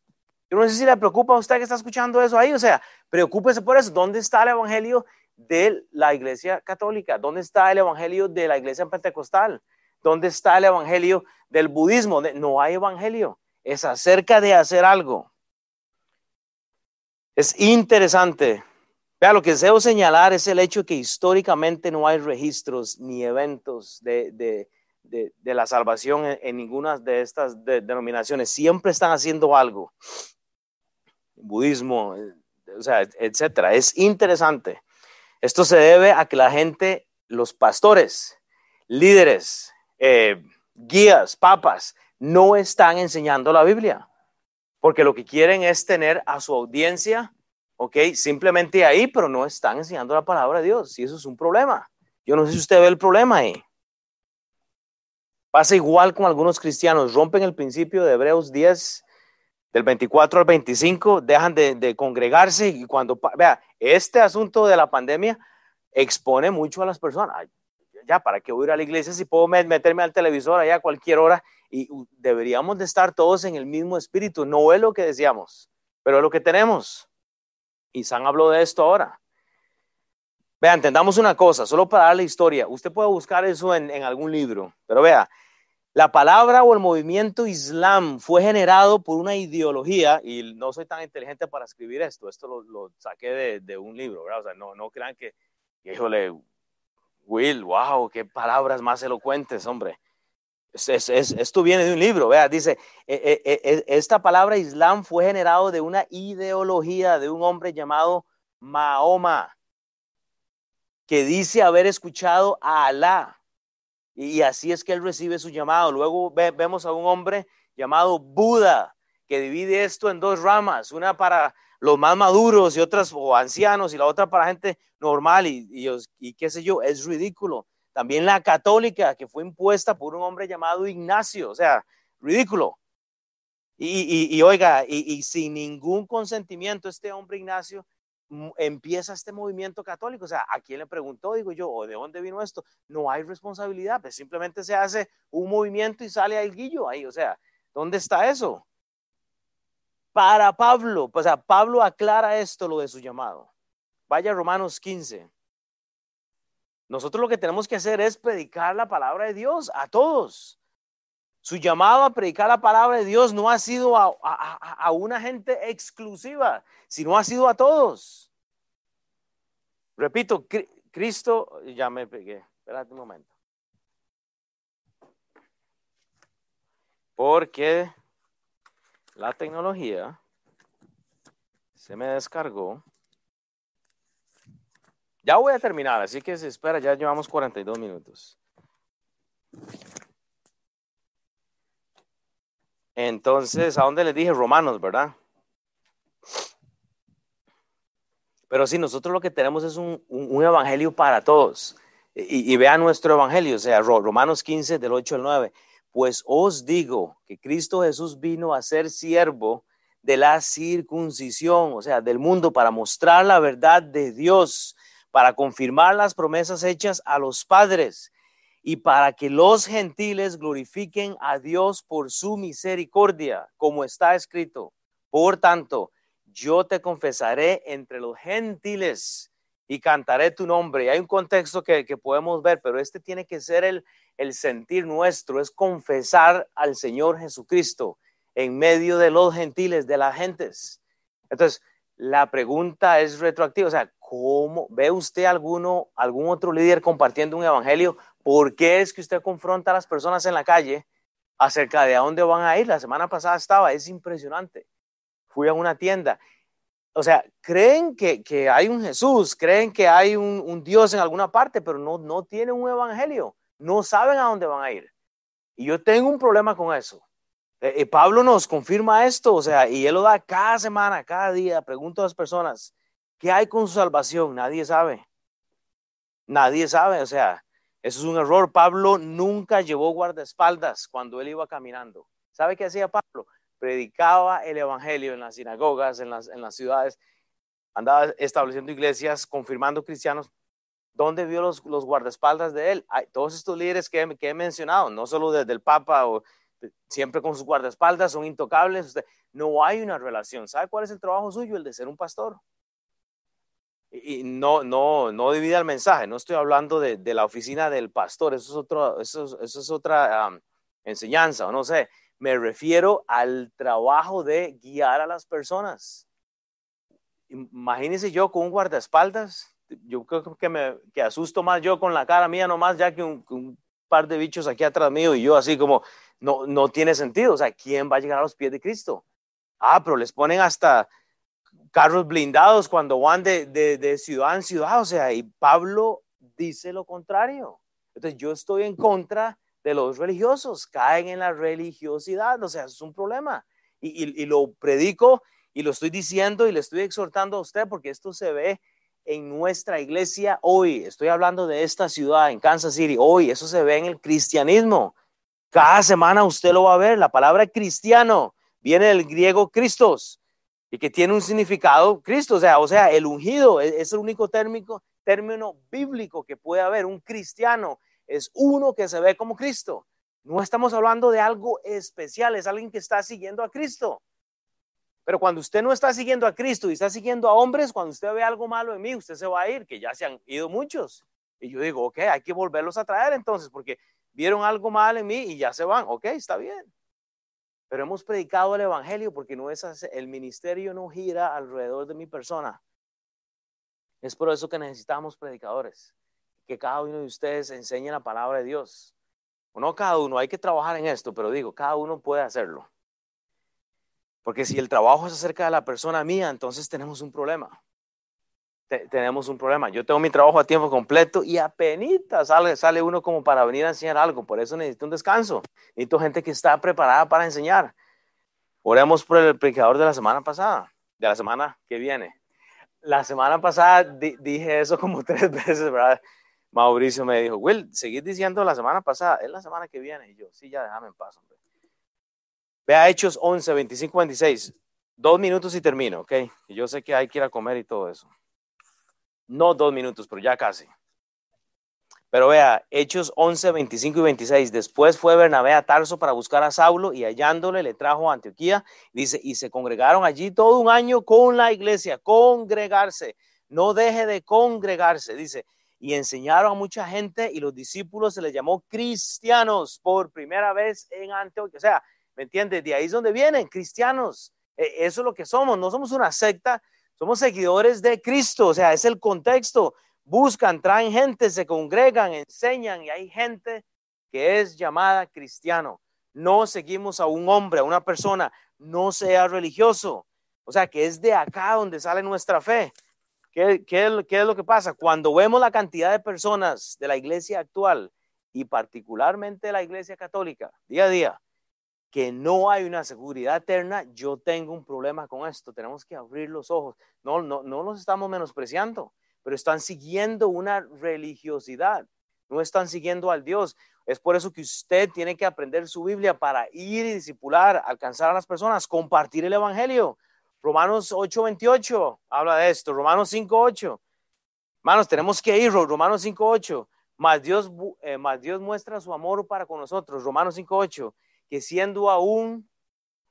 Yo no sé si le preocupa a usted que está escuchando eso ahí, o sea, preocúpese por eso. ¿Dónde está el evangelio de la iglesia católica? ¿Dónde está el evangelio de la iglesia pentecostal? ¿Dónde está el evangelio del budismo? No hay evangelio. Es acerca de hacer algo. Es interesante. Vea, lo que deseo señalar es el hecho que históricamente no hay registros ni eventos de, la salvación en, ninguna de estas denominaciones. Siempre están haciendo algo. Budismo, eh, o sea, etcétera. Es interesante. Esto se debe a que la gente, los pastores, líderes, eh, guías, papas, no están enseñando la Biblia, porque lo que quieren es tener a su audiencia, ok, simplemente ahí, pero no están enseñando la palabra de Dios, y eso es un problema. Yo no sé si usted ve el problema ahí. Pasa igual con algunos cristianos, rompen el principio de Hebreos 10, del 24 al 25, dejan de, congregarse y cuando, vea, este asunto de la pandemia expone mucho a las personas. Ya, ¿para qué voy a ir a la iglesia si puedo meterme al televisor allá a cualquier hora? Y deberíamos de estar todos en el mismo espíritu, no es lo que decíamos. Pero es lo que tenemos. Y San habló de esto ahora. Vea, entendamos una cosa, solo para darle historia. Usted puede buscar eso en, en algún libro, pero vea, la palabra o el movimiento Islam fue generado por una ideología, y no soy tan inteligente para escribir esto, esto lo, saqué de, un libro, ¿verdad? O sea, no, crean que, híjole, Will, wow, qué palabras más elocuentes, hombre. Es, es, esto viene de un libro, vea, dice, e, e, e, esta palabra Islam fue generado de una ideología de un hombre llamado Mahoma que dice haber escuchado a Alá. Y así es que él recibe su llamado. Luego vemos a un hombre llamado Buda, que divide esto en dos ramas, una para los más maduros y otras o ancianos y la otra para gente normal y, y, qué sé yo, es ridículo. También la católica, que fue impuesta por un hombre llamado Ignacio, o sea, ridículo. Y, y oiga, y, sin ningún consentimiento, este hombre Ignacio empieza este movimiento católico. O sea, ¿a quién le preguntó? Digo yo, ¿o de dónde vino esto? No hay responsabilidad, pues simplemente se hace un movimiento y sale el guillo ahí. O sea, ¿dónde está eso? Para Pablo, o sea, Pablo aclara esto, lo de su llamado. Vaya Romanos 15. Nosotros lo que tenemos que hacer es predicar la palabra de Dios a todos. Su llamado a predicar la palabra de Dios no ha sido a, una gente exclusiva, sino ha sido a todos. Repito, Cristo, ya me pegué, espérate un momento. Porque la tecnología se me descargó. Ya voy a terminar, así que se espera, ya llevamos 42 minutos. Entonces, ¿a dónde les dije? Romanos, ¿verdad? Pero sí, nosotros lo que tenemos es un, evangelio para todos. Y, y, nuestro evangelio, o sea, Romanos 15, del 8 al 9. Pues os digo que Cristo Jesús vino a ser siervo de la circuncisión, o sea, del mundo, para mostrar la verdad de Dios, para confirmar las promesas hechas a los padres y para que los gentiles glorifiquen a Dios por su misericordia, como está escrito. Por tanto, yo te confesaré entre los gentiles y cantaré tu nombre. Hay un contexto que, podemos ver, pero este tiene que ser el, el sentir nuestro, es confesar al Señor Jesucristo en medio de los gentiles, de las gentes. Entonces, la pregunta es retroactiva, o sea, ¿cómo ve usted alguno, algún otro líder compartiendo un evangelio ¿Por qué es que usted confronta a las personas en la calle acerca de a dónde van a ir? La semana pasada estaba, es impresionante. Fui a una tienda. O sea, creen que, que hay un Jesús, creen que hay un, Dios en alguna parte, pero no, no tienen un evangelio. No saben a dónde van a ir. Y yo tengo un problema con eso. Eh, eh, Pablo nos confirma esto, o sea, y él lo da cada semana, cada día. Pregunto a las personas, ¿qué hay con su salvación? Nadie sabe. Nadie sabe, o sea, eso es un error. Pablo nunca llevó guardaespaldas cuando él iba caminando. ¿Sabe qué hacía Pablo? Predicaba el Evangelio en las sinagogas, en las, en las ciudades, andaba estableciendo iglesias, confirmando cristianos. ¿Dónde vio los, los guardaespaldas de él? Hay, todos estos líderes que, he mencionado, no solo desde el Papa, o, siempre con sus guardaespaldas, son intocables. no hay una relación. ¿Sabe cuál es el trabajo suyo? El de ser un pastor y no, no, no divida el mensaje, no estoy hablando de, de la oficina del pastor, eso es, otro, eso, eso es otra enseñanza, o no sé, me refiero al trabajo de guiar a las personas. Imagínense yo con un guardaespaldas, yo creo que me que asusto más yo con la cara mía nomás, ya que un, un par de bichos aquí atrás mío y yo así como, no, no tiene sentido, o sea, ¿quién va a llegar a los pies de Cristo? Ah, pero les ponen hasta carros blindados cuando van de, ciudad en ciudad, o sea, y Pablo dice lo contrario. Entonces yo estoy en contra de los religiosos, caen en la religiosidad, o sea, es un problema. Y, y, lo predico y lo estoy diciendo y le estoy exhortando a usted porque esto se ve en nuestra iglesia hoy. Estoy hablando de esta ciudad, en Kansas City, hoy. Eso se ve en el cristianismo. Cada semana usted lo va a ver. La palabra cristiano viene del griego Cristos, y que tiene un significado Cristo, o sea, o sea, el ungido es, el único término bíblico que puede haber. Un cristiano es uno que se ve como Cristo. No estamos hablando de algo especial, es alguien que está siguiendo a Cristo. Pero cuando usted no está siguiendo a Cristo y está siguiendo a hombres, cuando usted ve algo malo en mí, usted se va a ir, que ya se han ido muchos. Y yo digo, ok, hay que volverlos a traer entonces, porque vieron algo mal en mí y ya se van. Ok, está bien. Pero hemos predicado el Evangelio porque no es el ministerio no gira alrededor de mi persona. Es por eso que necesitamos predicadores, que cada uno de ustedes enseñe la palabra de Dios. O no cada uno, hay que trabajar en esto, pero digo, cada uno puede hacerlo. Porque si el trabajo es acerca de la persona mía, entonces tenemos un problema. Tenemos un problema. Yo tengo mi trabajo a tiempo completo y apenas sale, sale uno como para venir a enseñar algo. Por eso necesito un descanso. Necesito gente que está preparada para enseñar. Oremos por el predicador de la semana pasada, de la semana que viene. La semana pasada dije eso como <laughs> tres veces, ¿verdad? Mauricio me dijo, Will, seguís diciendo la semana pasada, es la semana que viene. Y yo, sí, ya déjame en paz, hombre. Vea Hechos 11, 25, 26. Dos minutos y termino, ¿ok? Y yo sé que hay que ir a comer y todo eso. No dos minutos, pero ya casi. Pero vea, Hechos 11, 25 y 26. Después fue Bernabé a Tarso para buscar a Saulo y hallándole le trajo a Antioquía. Dice, y se congregaron allí todo un año con la iglesia, congregarse. No deje de congregarse. Dice, y enseñaron a mucha gente y los discípulos se les llamó cristianos por primera vez en Antioquía. O sea, ¿Me entiendes? De ahí es donde vienen, cristianos. E, eso es lo que somos. No somos una secta, somos seguidores de Cristo. O sea, es el contexto. Buscan, traen gente, se congregan, enseñan y hay gente que es llamada cristiano. No seguimos a un hombre, a una persona, no sea religioso. O sea, que es de acá donde sale nuestra fe. ¿Qué, qué, qué es lo que pasa? Cuando vemos la cantidad de personas de la iglesia actual y particularmente la iglesia católica, día a día, que no hay una seguridad eterna, yo tengo un problema con esto. Tenemos que abrir los ojos. No, no, no nos estamos menospreciando, pero están siguiendo una religiosidad. No están siguiendo al Dios. Es por eso que usted tiene que aprender su Biblia para ir y discipular, alcanzar a las personas, compartir el Evangelio. Romanos 8:28 habla de esto. Romanos 5:8. Hermanos, tenemos que ir. Romanos 5:8. Más Dios, eh, más Dios muestra su amor para con nosotros. Romanos 5:8 que siendo aún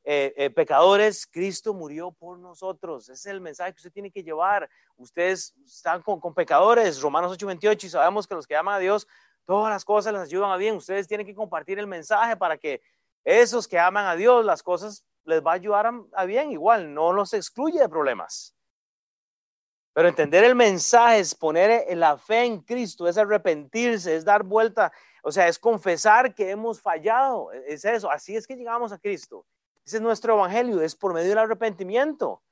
eh, eh, pecadores, Cristo murió por nosotros. Ese es el mensaje que usted tiene que llevar. Ustedes están con, pecadores, Romanos 8:28, y sabemos que los que aman a Dios, todas las cosas les ayudan a bien. Ustedes tienen que compartir el mensaje para que esos que aman a Dios, las cosas les va a ayudar a bien. Igual, no los excluye de problemas. Pero entender el mensaje es poner la fe en Cristo, es arrepentirse, es dar vuelta o sea, es confesar que hemos fallado. E, es eso. Así es que llegamos a Cristo. Ese es nuestro evangelio, es por medio del arrepentimiento.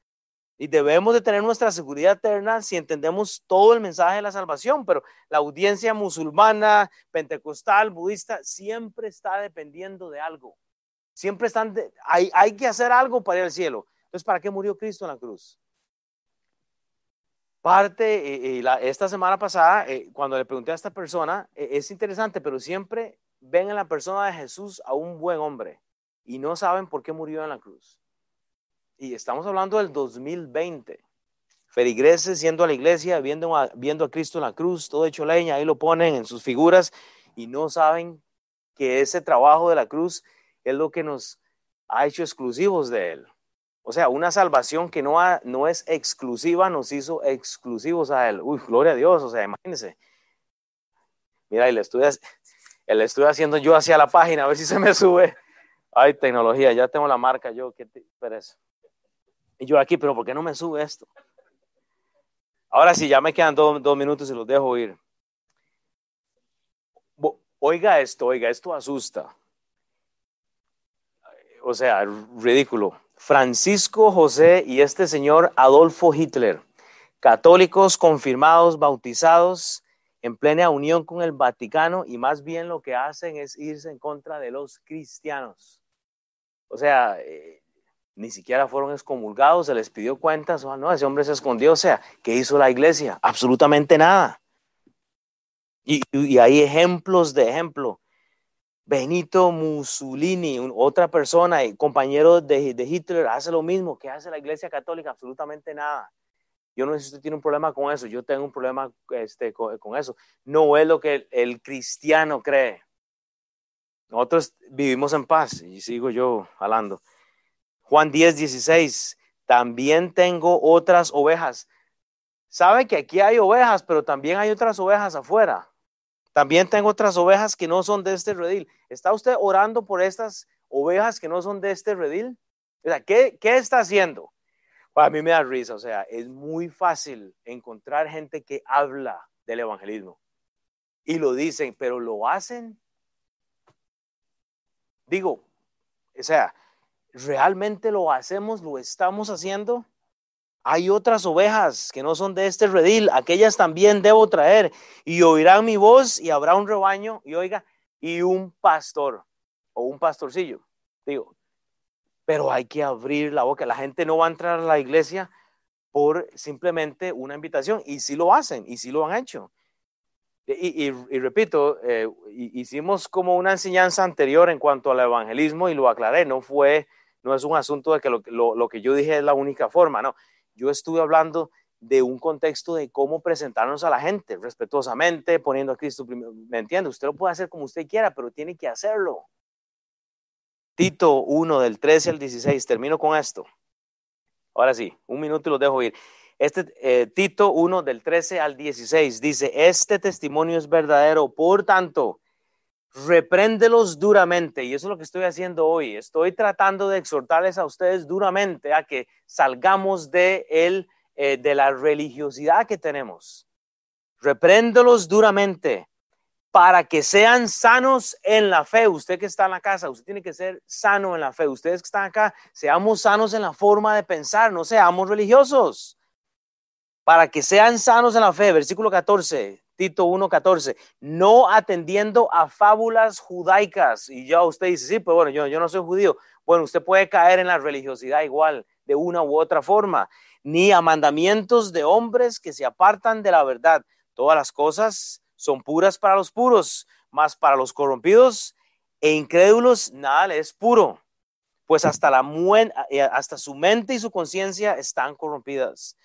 Y debemos de tener nuestra seguridad eterna si entendemos todo el mensaje de la salvación, pero la audiencia musulmana, pentecostal, budista, siempre está dependiendo de algo. Siempre están, hay, hay que hacer algo para ir al cielo. Entonces, ¿para qué murió Cristo en la cruz? Parte, esta semana pasada, eh, cuando le pregunté a esta persona, es interesante, pero siempre ven en la persona de Jesús a un buen hombre y no saben por qué murió en la cruz. Y estamos hablando del 2020. Feligreses yendo a la iglesia, viendo a, viendo a Cristo en la cruz, todo hecho leña, ahí lo ponen en sus figuras y no saben que ese trabajo de la cruz es lo que nos ha hecho exclusivos de Él. O sea, una salvación que no, no es exclusiva nos hizo exclusivos a Él. Uy, gloria a Dios, o sea, imagínense. Mira, y le estoy, le haciendo yo hacia la página, a ver si se me sube. Ay, tecnología, ya tengo la marca yo, qué pereza. Y yo aquí, pero ¿por qué no me sube esto? Ahora sí, ya me quedan dos minutos y los dejo ir. Oiga esto, oiga, esto asusta. O sea, ridículo. Francisco José y este señor Adolfo Hitler, católicos confirmados, bautizados en plena unión con el Vaticano y más bien lo que hacen es irse en contra de los cristianos. O sea, eh, ni siquiera fueron excomulgados, se les pidió cuentas, o no, ese hombre se escondió, o sea, ¿qué hizo la iglesia? Absolutamente nada. Y hay ejemplos de ejemplo Benito Mussolini, otra persona, compañero de, Hitler, hace lo mismo que hace la Iglesia Católica, absolutamente nada. Yo no sé si usted tiene un problema con eso, yo tengo un problema este, con, eso. No es lo que el, cristiano cree. Nosotros vivimos en paz y sigo yo hablando. Juan 10, 16. también tengo otras ovejas. Sabe que aquí hay ovejas, pero también hay otras ovejas afuera. También tengo otras ovejas que no son de este redil. ¿Está usted orando por estas ovejas que no son de este redil? O sea, ¿qué, qué está haciendo? a mí me da risa, o sea, es muy fácil encontrar gente que habla del evangelismo y lo dicen, pero lo hacen. Digo, o sea, ¿realmente lo hacemos? ¿Lo estamos haciendo? Hay otras ovejas que no son de este redil, aquellas también debo traer y oirán mi voz y habrá un rebaño y oiga, y un pastor o un pastorcillo. Digo, pero hay que abrir la boca. La gente no va a entrar a la iglesia por simplemente una invitación y sí lo hacen y sí lo han hecho. Y, repito, eh, hicimos como una enseñanza anterior en cuanto al evangelismo y lo aclaré, no fue, no es un asunto de que lo, lo que yo dije es la única forma, no. Yo estuve hablando de un contexto de cómo presentarnos a la gente respetuosamente, poniendo a Cristo primero. ¿Me entiende? Usted lo puede hacer como usted quiera, pero tiene que hacerlo. Tito 1 del 13 al 16, termino con esto. Ahora sí, un minuto y lo dejo ir. Este eh, Tito 1 del 13 al 16 dice, este testimonio es verdadero, por tanto, repréndelos duramente. Y eso es lo que estoy haciendo hoy. Estoy tratando de exhortarles a ustedes duramente a que salgamos de, el, eh, de la religiosidad que tenemos. Repréndelos duramente para que sean sanos en la fe. Usted que está en la casa, usted tiene que ser sano en la fe. Ustedes que están acá, seamos sanos en la forma de pensar, no seamos religiosos. Para que sean sanos en la fe. Versículo 14. Tito 1.14, no atendiendo a fábulas judaicas. Y ya usted dice, sí, pues bueno, yo, yo no soy judío. Bueno, usted puede caer en la religiosidad igual, de una u otra forma, ni a mandamientos de hombres que se apartan de la verdad. Todas las cosas son puras para los puros, mas para los corrompidos e incrédulos nada es puro, pues hasta, la eh, hasta su mente y su conciencia están corrompidas.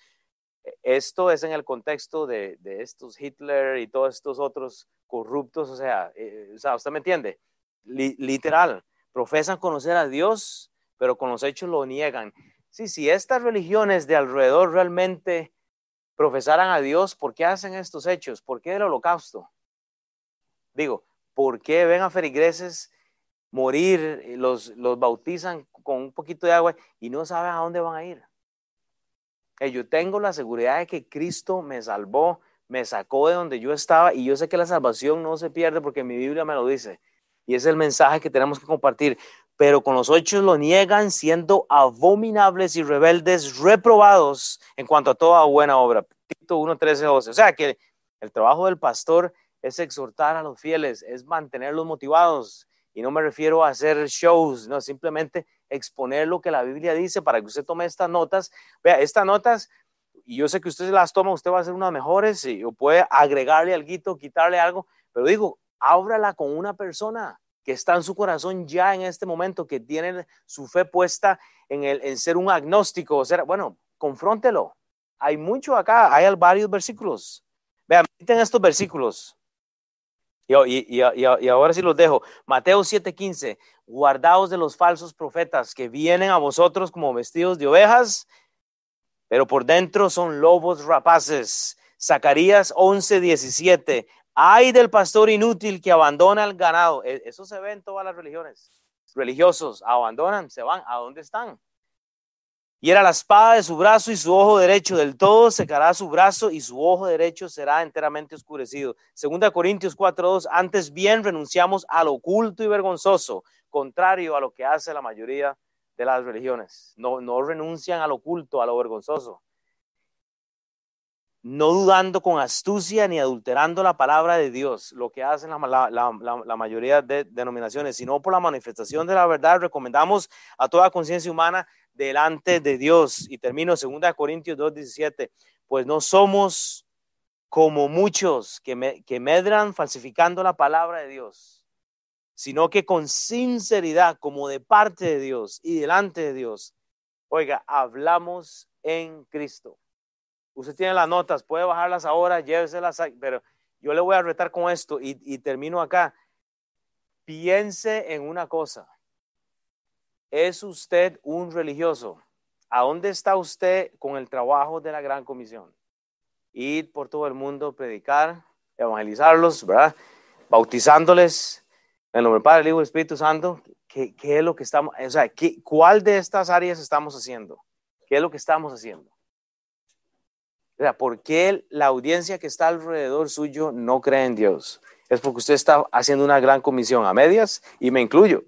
Esto es en el contexto de, estos Hitler y todos estos otros corruptos, o sea, eh, ¿usted me entiende? literal, profesan conocer a Dios, pero con los hechos lo niegan. Sí, si estas religiones de alrededor realmente profesaran a Dios, ¿por qué hacen estos hechos? ¿Por qué el holocausto? Digo, ¿por qué ven a ferigreses morir, los, los bautizan con un poquito de agua y no saben a dónde van a ir? Yo tengo la seguridad de que Cristo me salvó, me sacó de donde yo estaba y yo sé que la salvación no se pierde porque mi Biblia me lo dice. Y es el mensaje que tenemos que compartir. Pero con los hechos lo niegan siendo abominables y rebeldes, reprobados en cuanto a toda buena obra. Tito 1, 13, 12. O sea que el trabajo del pastor es exhortar a los fieles, es mantenerlos motivados. Y no me refiero a hacer shows, no, simplemente exponer lo que la Biblia dice para que usted tome estas notas. Vea, estas notas, y yo sé que usted las toma, usted va a hacer unas mejores, y, o puede agregarle algo, quitarle algo, pero digo, ábrala con una persona que está en su corazón ya en este momento, que tiene su fe puesta en, el, en ser un agnóstico, o sea, bueno, confróntelo. Hay mucho acá, hay varios versículos. Vean, en estos versículos. Y, ahora sí los dejo. Mateo 7:15, guardaos de los falsos profetas que vienen a vosotros como vestidos de ovejas, pero por dentro son lobos rapaces. Zacarías 11:17, hay del pastor inútil que abandona el ganado. E, eso se ve en todas las religiones. Religiosos abandonan, se van. ¿A dónde están? Y era la espada de su brazo y su ojo derecho. Del todo secará su brazo y su ojo derecho será enteramente oscurecido. Segunda Corintios 4.2. Antes bien renunciamos al oculto y vergonzoso, contrario a lo que hace la mayoría de las religiones. No, no renuncian al oculto, a lo vergonzoso. No dudando con astucia ni adulterando la palabra de Dios, lo que hacen la, la mayoría de denominaciones, sino por la manifestación de la verdad, recomendamos a toda conciencia humana delante de Dios. Y termino 2 Corintios 2.17, pues no somos como muchos que, que medran falsificando la palabra de Dios, sino que con sinceridad, como de parte de Dios y delante de Dios, oiga, hablamos en Cristo. Usted tiene las notas, puede bajarlas ahora, lléveselas, pero yo le voy a retar con esto y, y termino acá. Piense en una cosa. ¿Es usted un religioso? ¿A dónde está usted con el trabajo de la gran comisión? Ir por todo el mundo, predicar, evangelizarlos, ¿verdad? Bautizándoles en el nombre del Padre, el Hijo el Espíritu Santo. ¿Qué, ¿Qué, es lo que estamos, o sea, ¿qué, cuál de estas áreas estamos haciendo? ¿Qué es lo que estamos haciendo? O sea, ¿por qué la audiencia que está alrededor suyo no cree en Dios? Es porque usted está haciendo una gran comisión a medias y me incluyo.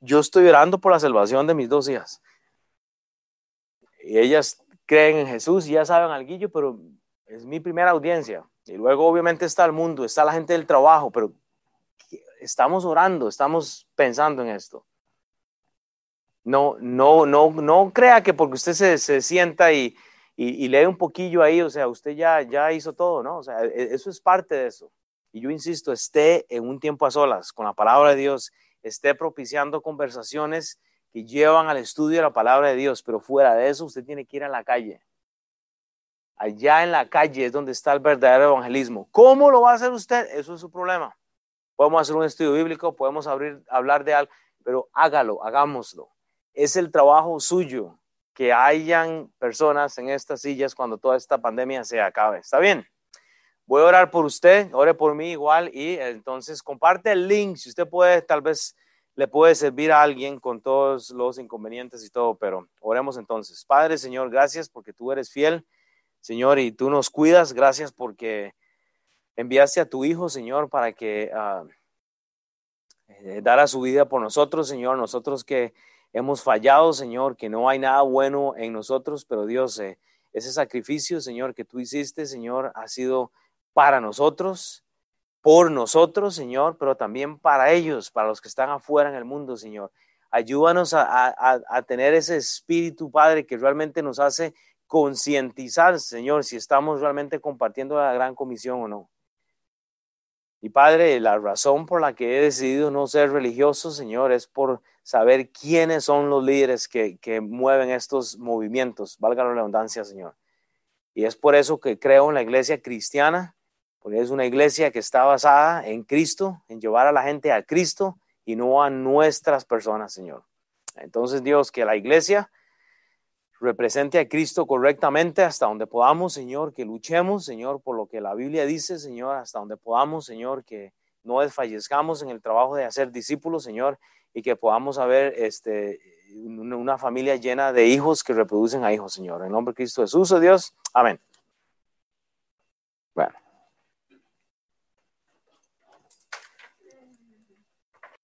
Yo estoy orando por la salvación de mis dos hijas. Y ellas creen en Jesús y ya saben algo, pero es mi primera audiencia. Y luego obviamente está el mundo, está la gente del trabajo, pero estamos orando, estamos pensando en esto. No, no, no, no crea que porque usted se, se sienta y, y, lee un poquillo ahí, o sea, usted ya, ya hizo todo, ¿no? O sea, e, eso es parte de eso. Y yo insisto, esté en un tiempo a solas con la palabra de Dios, esté propiciando conversaciones que llevan al estudio de la palabra de Dios, pero fuera de eso usted tiene que ir a la calle. Allá en la calle es donde está el verdadero evangelismo. ¿Cómo lo va a hacer usted? Eso es su problema. Podemos hacer un estudio bíblico, podemos abrir, hablar de algo, pero hágalo, hagámoslo. Es el trabajo suyo que hayan personas en estas sillas cuando toda esta pandemia se acabe. ¿Está bien? Voy a orar por usted, ore por mí igual y entonces comparte el link si usted puede, tal vez le puede servir a alguien con todos los inconvenientes y todo, pero oremos entonces. Padre, Señor, gracias porque tú eres fiel, Señor, y tú nos cuidas. Gracias porque enviaste a tu Hijo, Señor, para que uh, eh, dara su vida por nosotros, Señor, nosotros que hemos fallado, Señor, que no hay nada bueno en nosotros, pero Dios, eh, ese sacrificio, Señor, que tú hiciste, Señor, ha sido para nosotros, por nosotros, Señor, pero también para ellos, para los que están afuera en el mundo, Señor. Ayúdanos a, tener ese espíritu, Padre, que realmente nos hace concientizar, Señor, si estamos realmente compartiendo la gran comisión o no. Y Padre, la razón por la que he decidido no ser religioso, Señor, es por saber quiénes son los líderes que mueven estos movimientos, valga la redundancia, Señor. Y es por eso que creo en la iglesia cristiana, es una iglesia que está basada en Cristo, en llevar a la gente a Cristo y no a nuestras personas, Señor. Entonces, Dios, que la iglesia represente a Cristo correctamente hasta donde podamos, Señor, que luchemos, Señor, por lo que la Biblia dice, Señor, hasta donde podamos, Señor, que no desfallezcamos en el trabajo de hacer discípulos, Señor, y que podamos haber este, una familia llena de hijos que reproducen a hijos, Señor. En nombre de Cristo Jesús, oh Dios. Amén.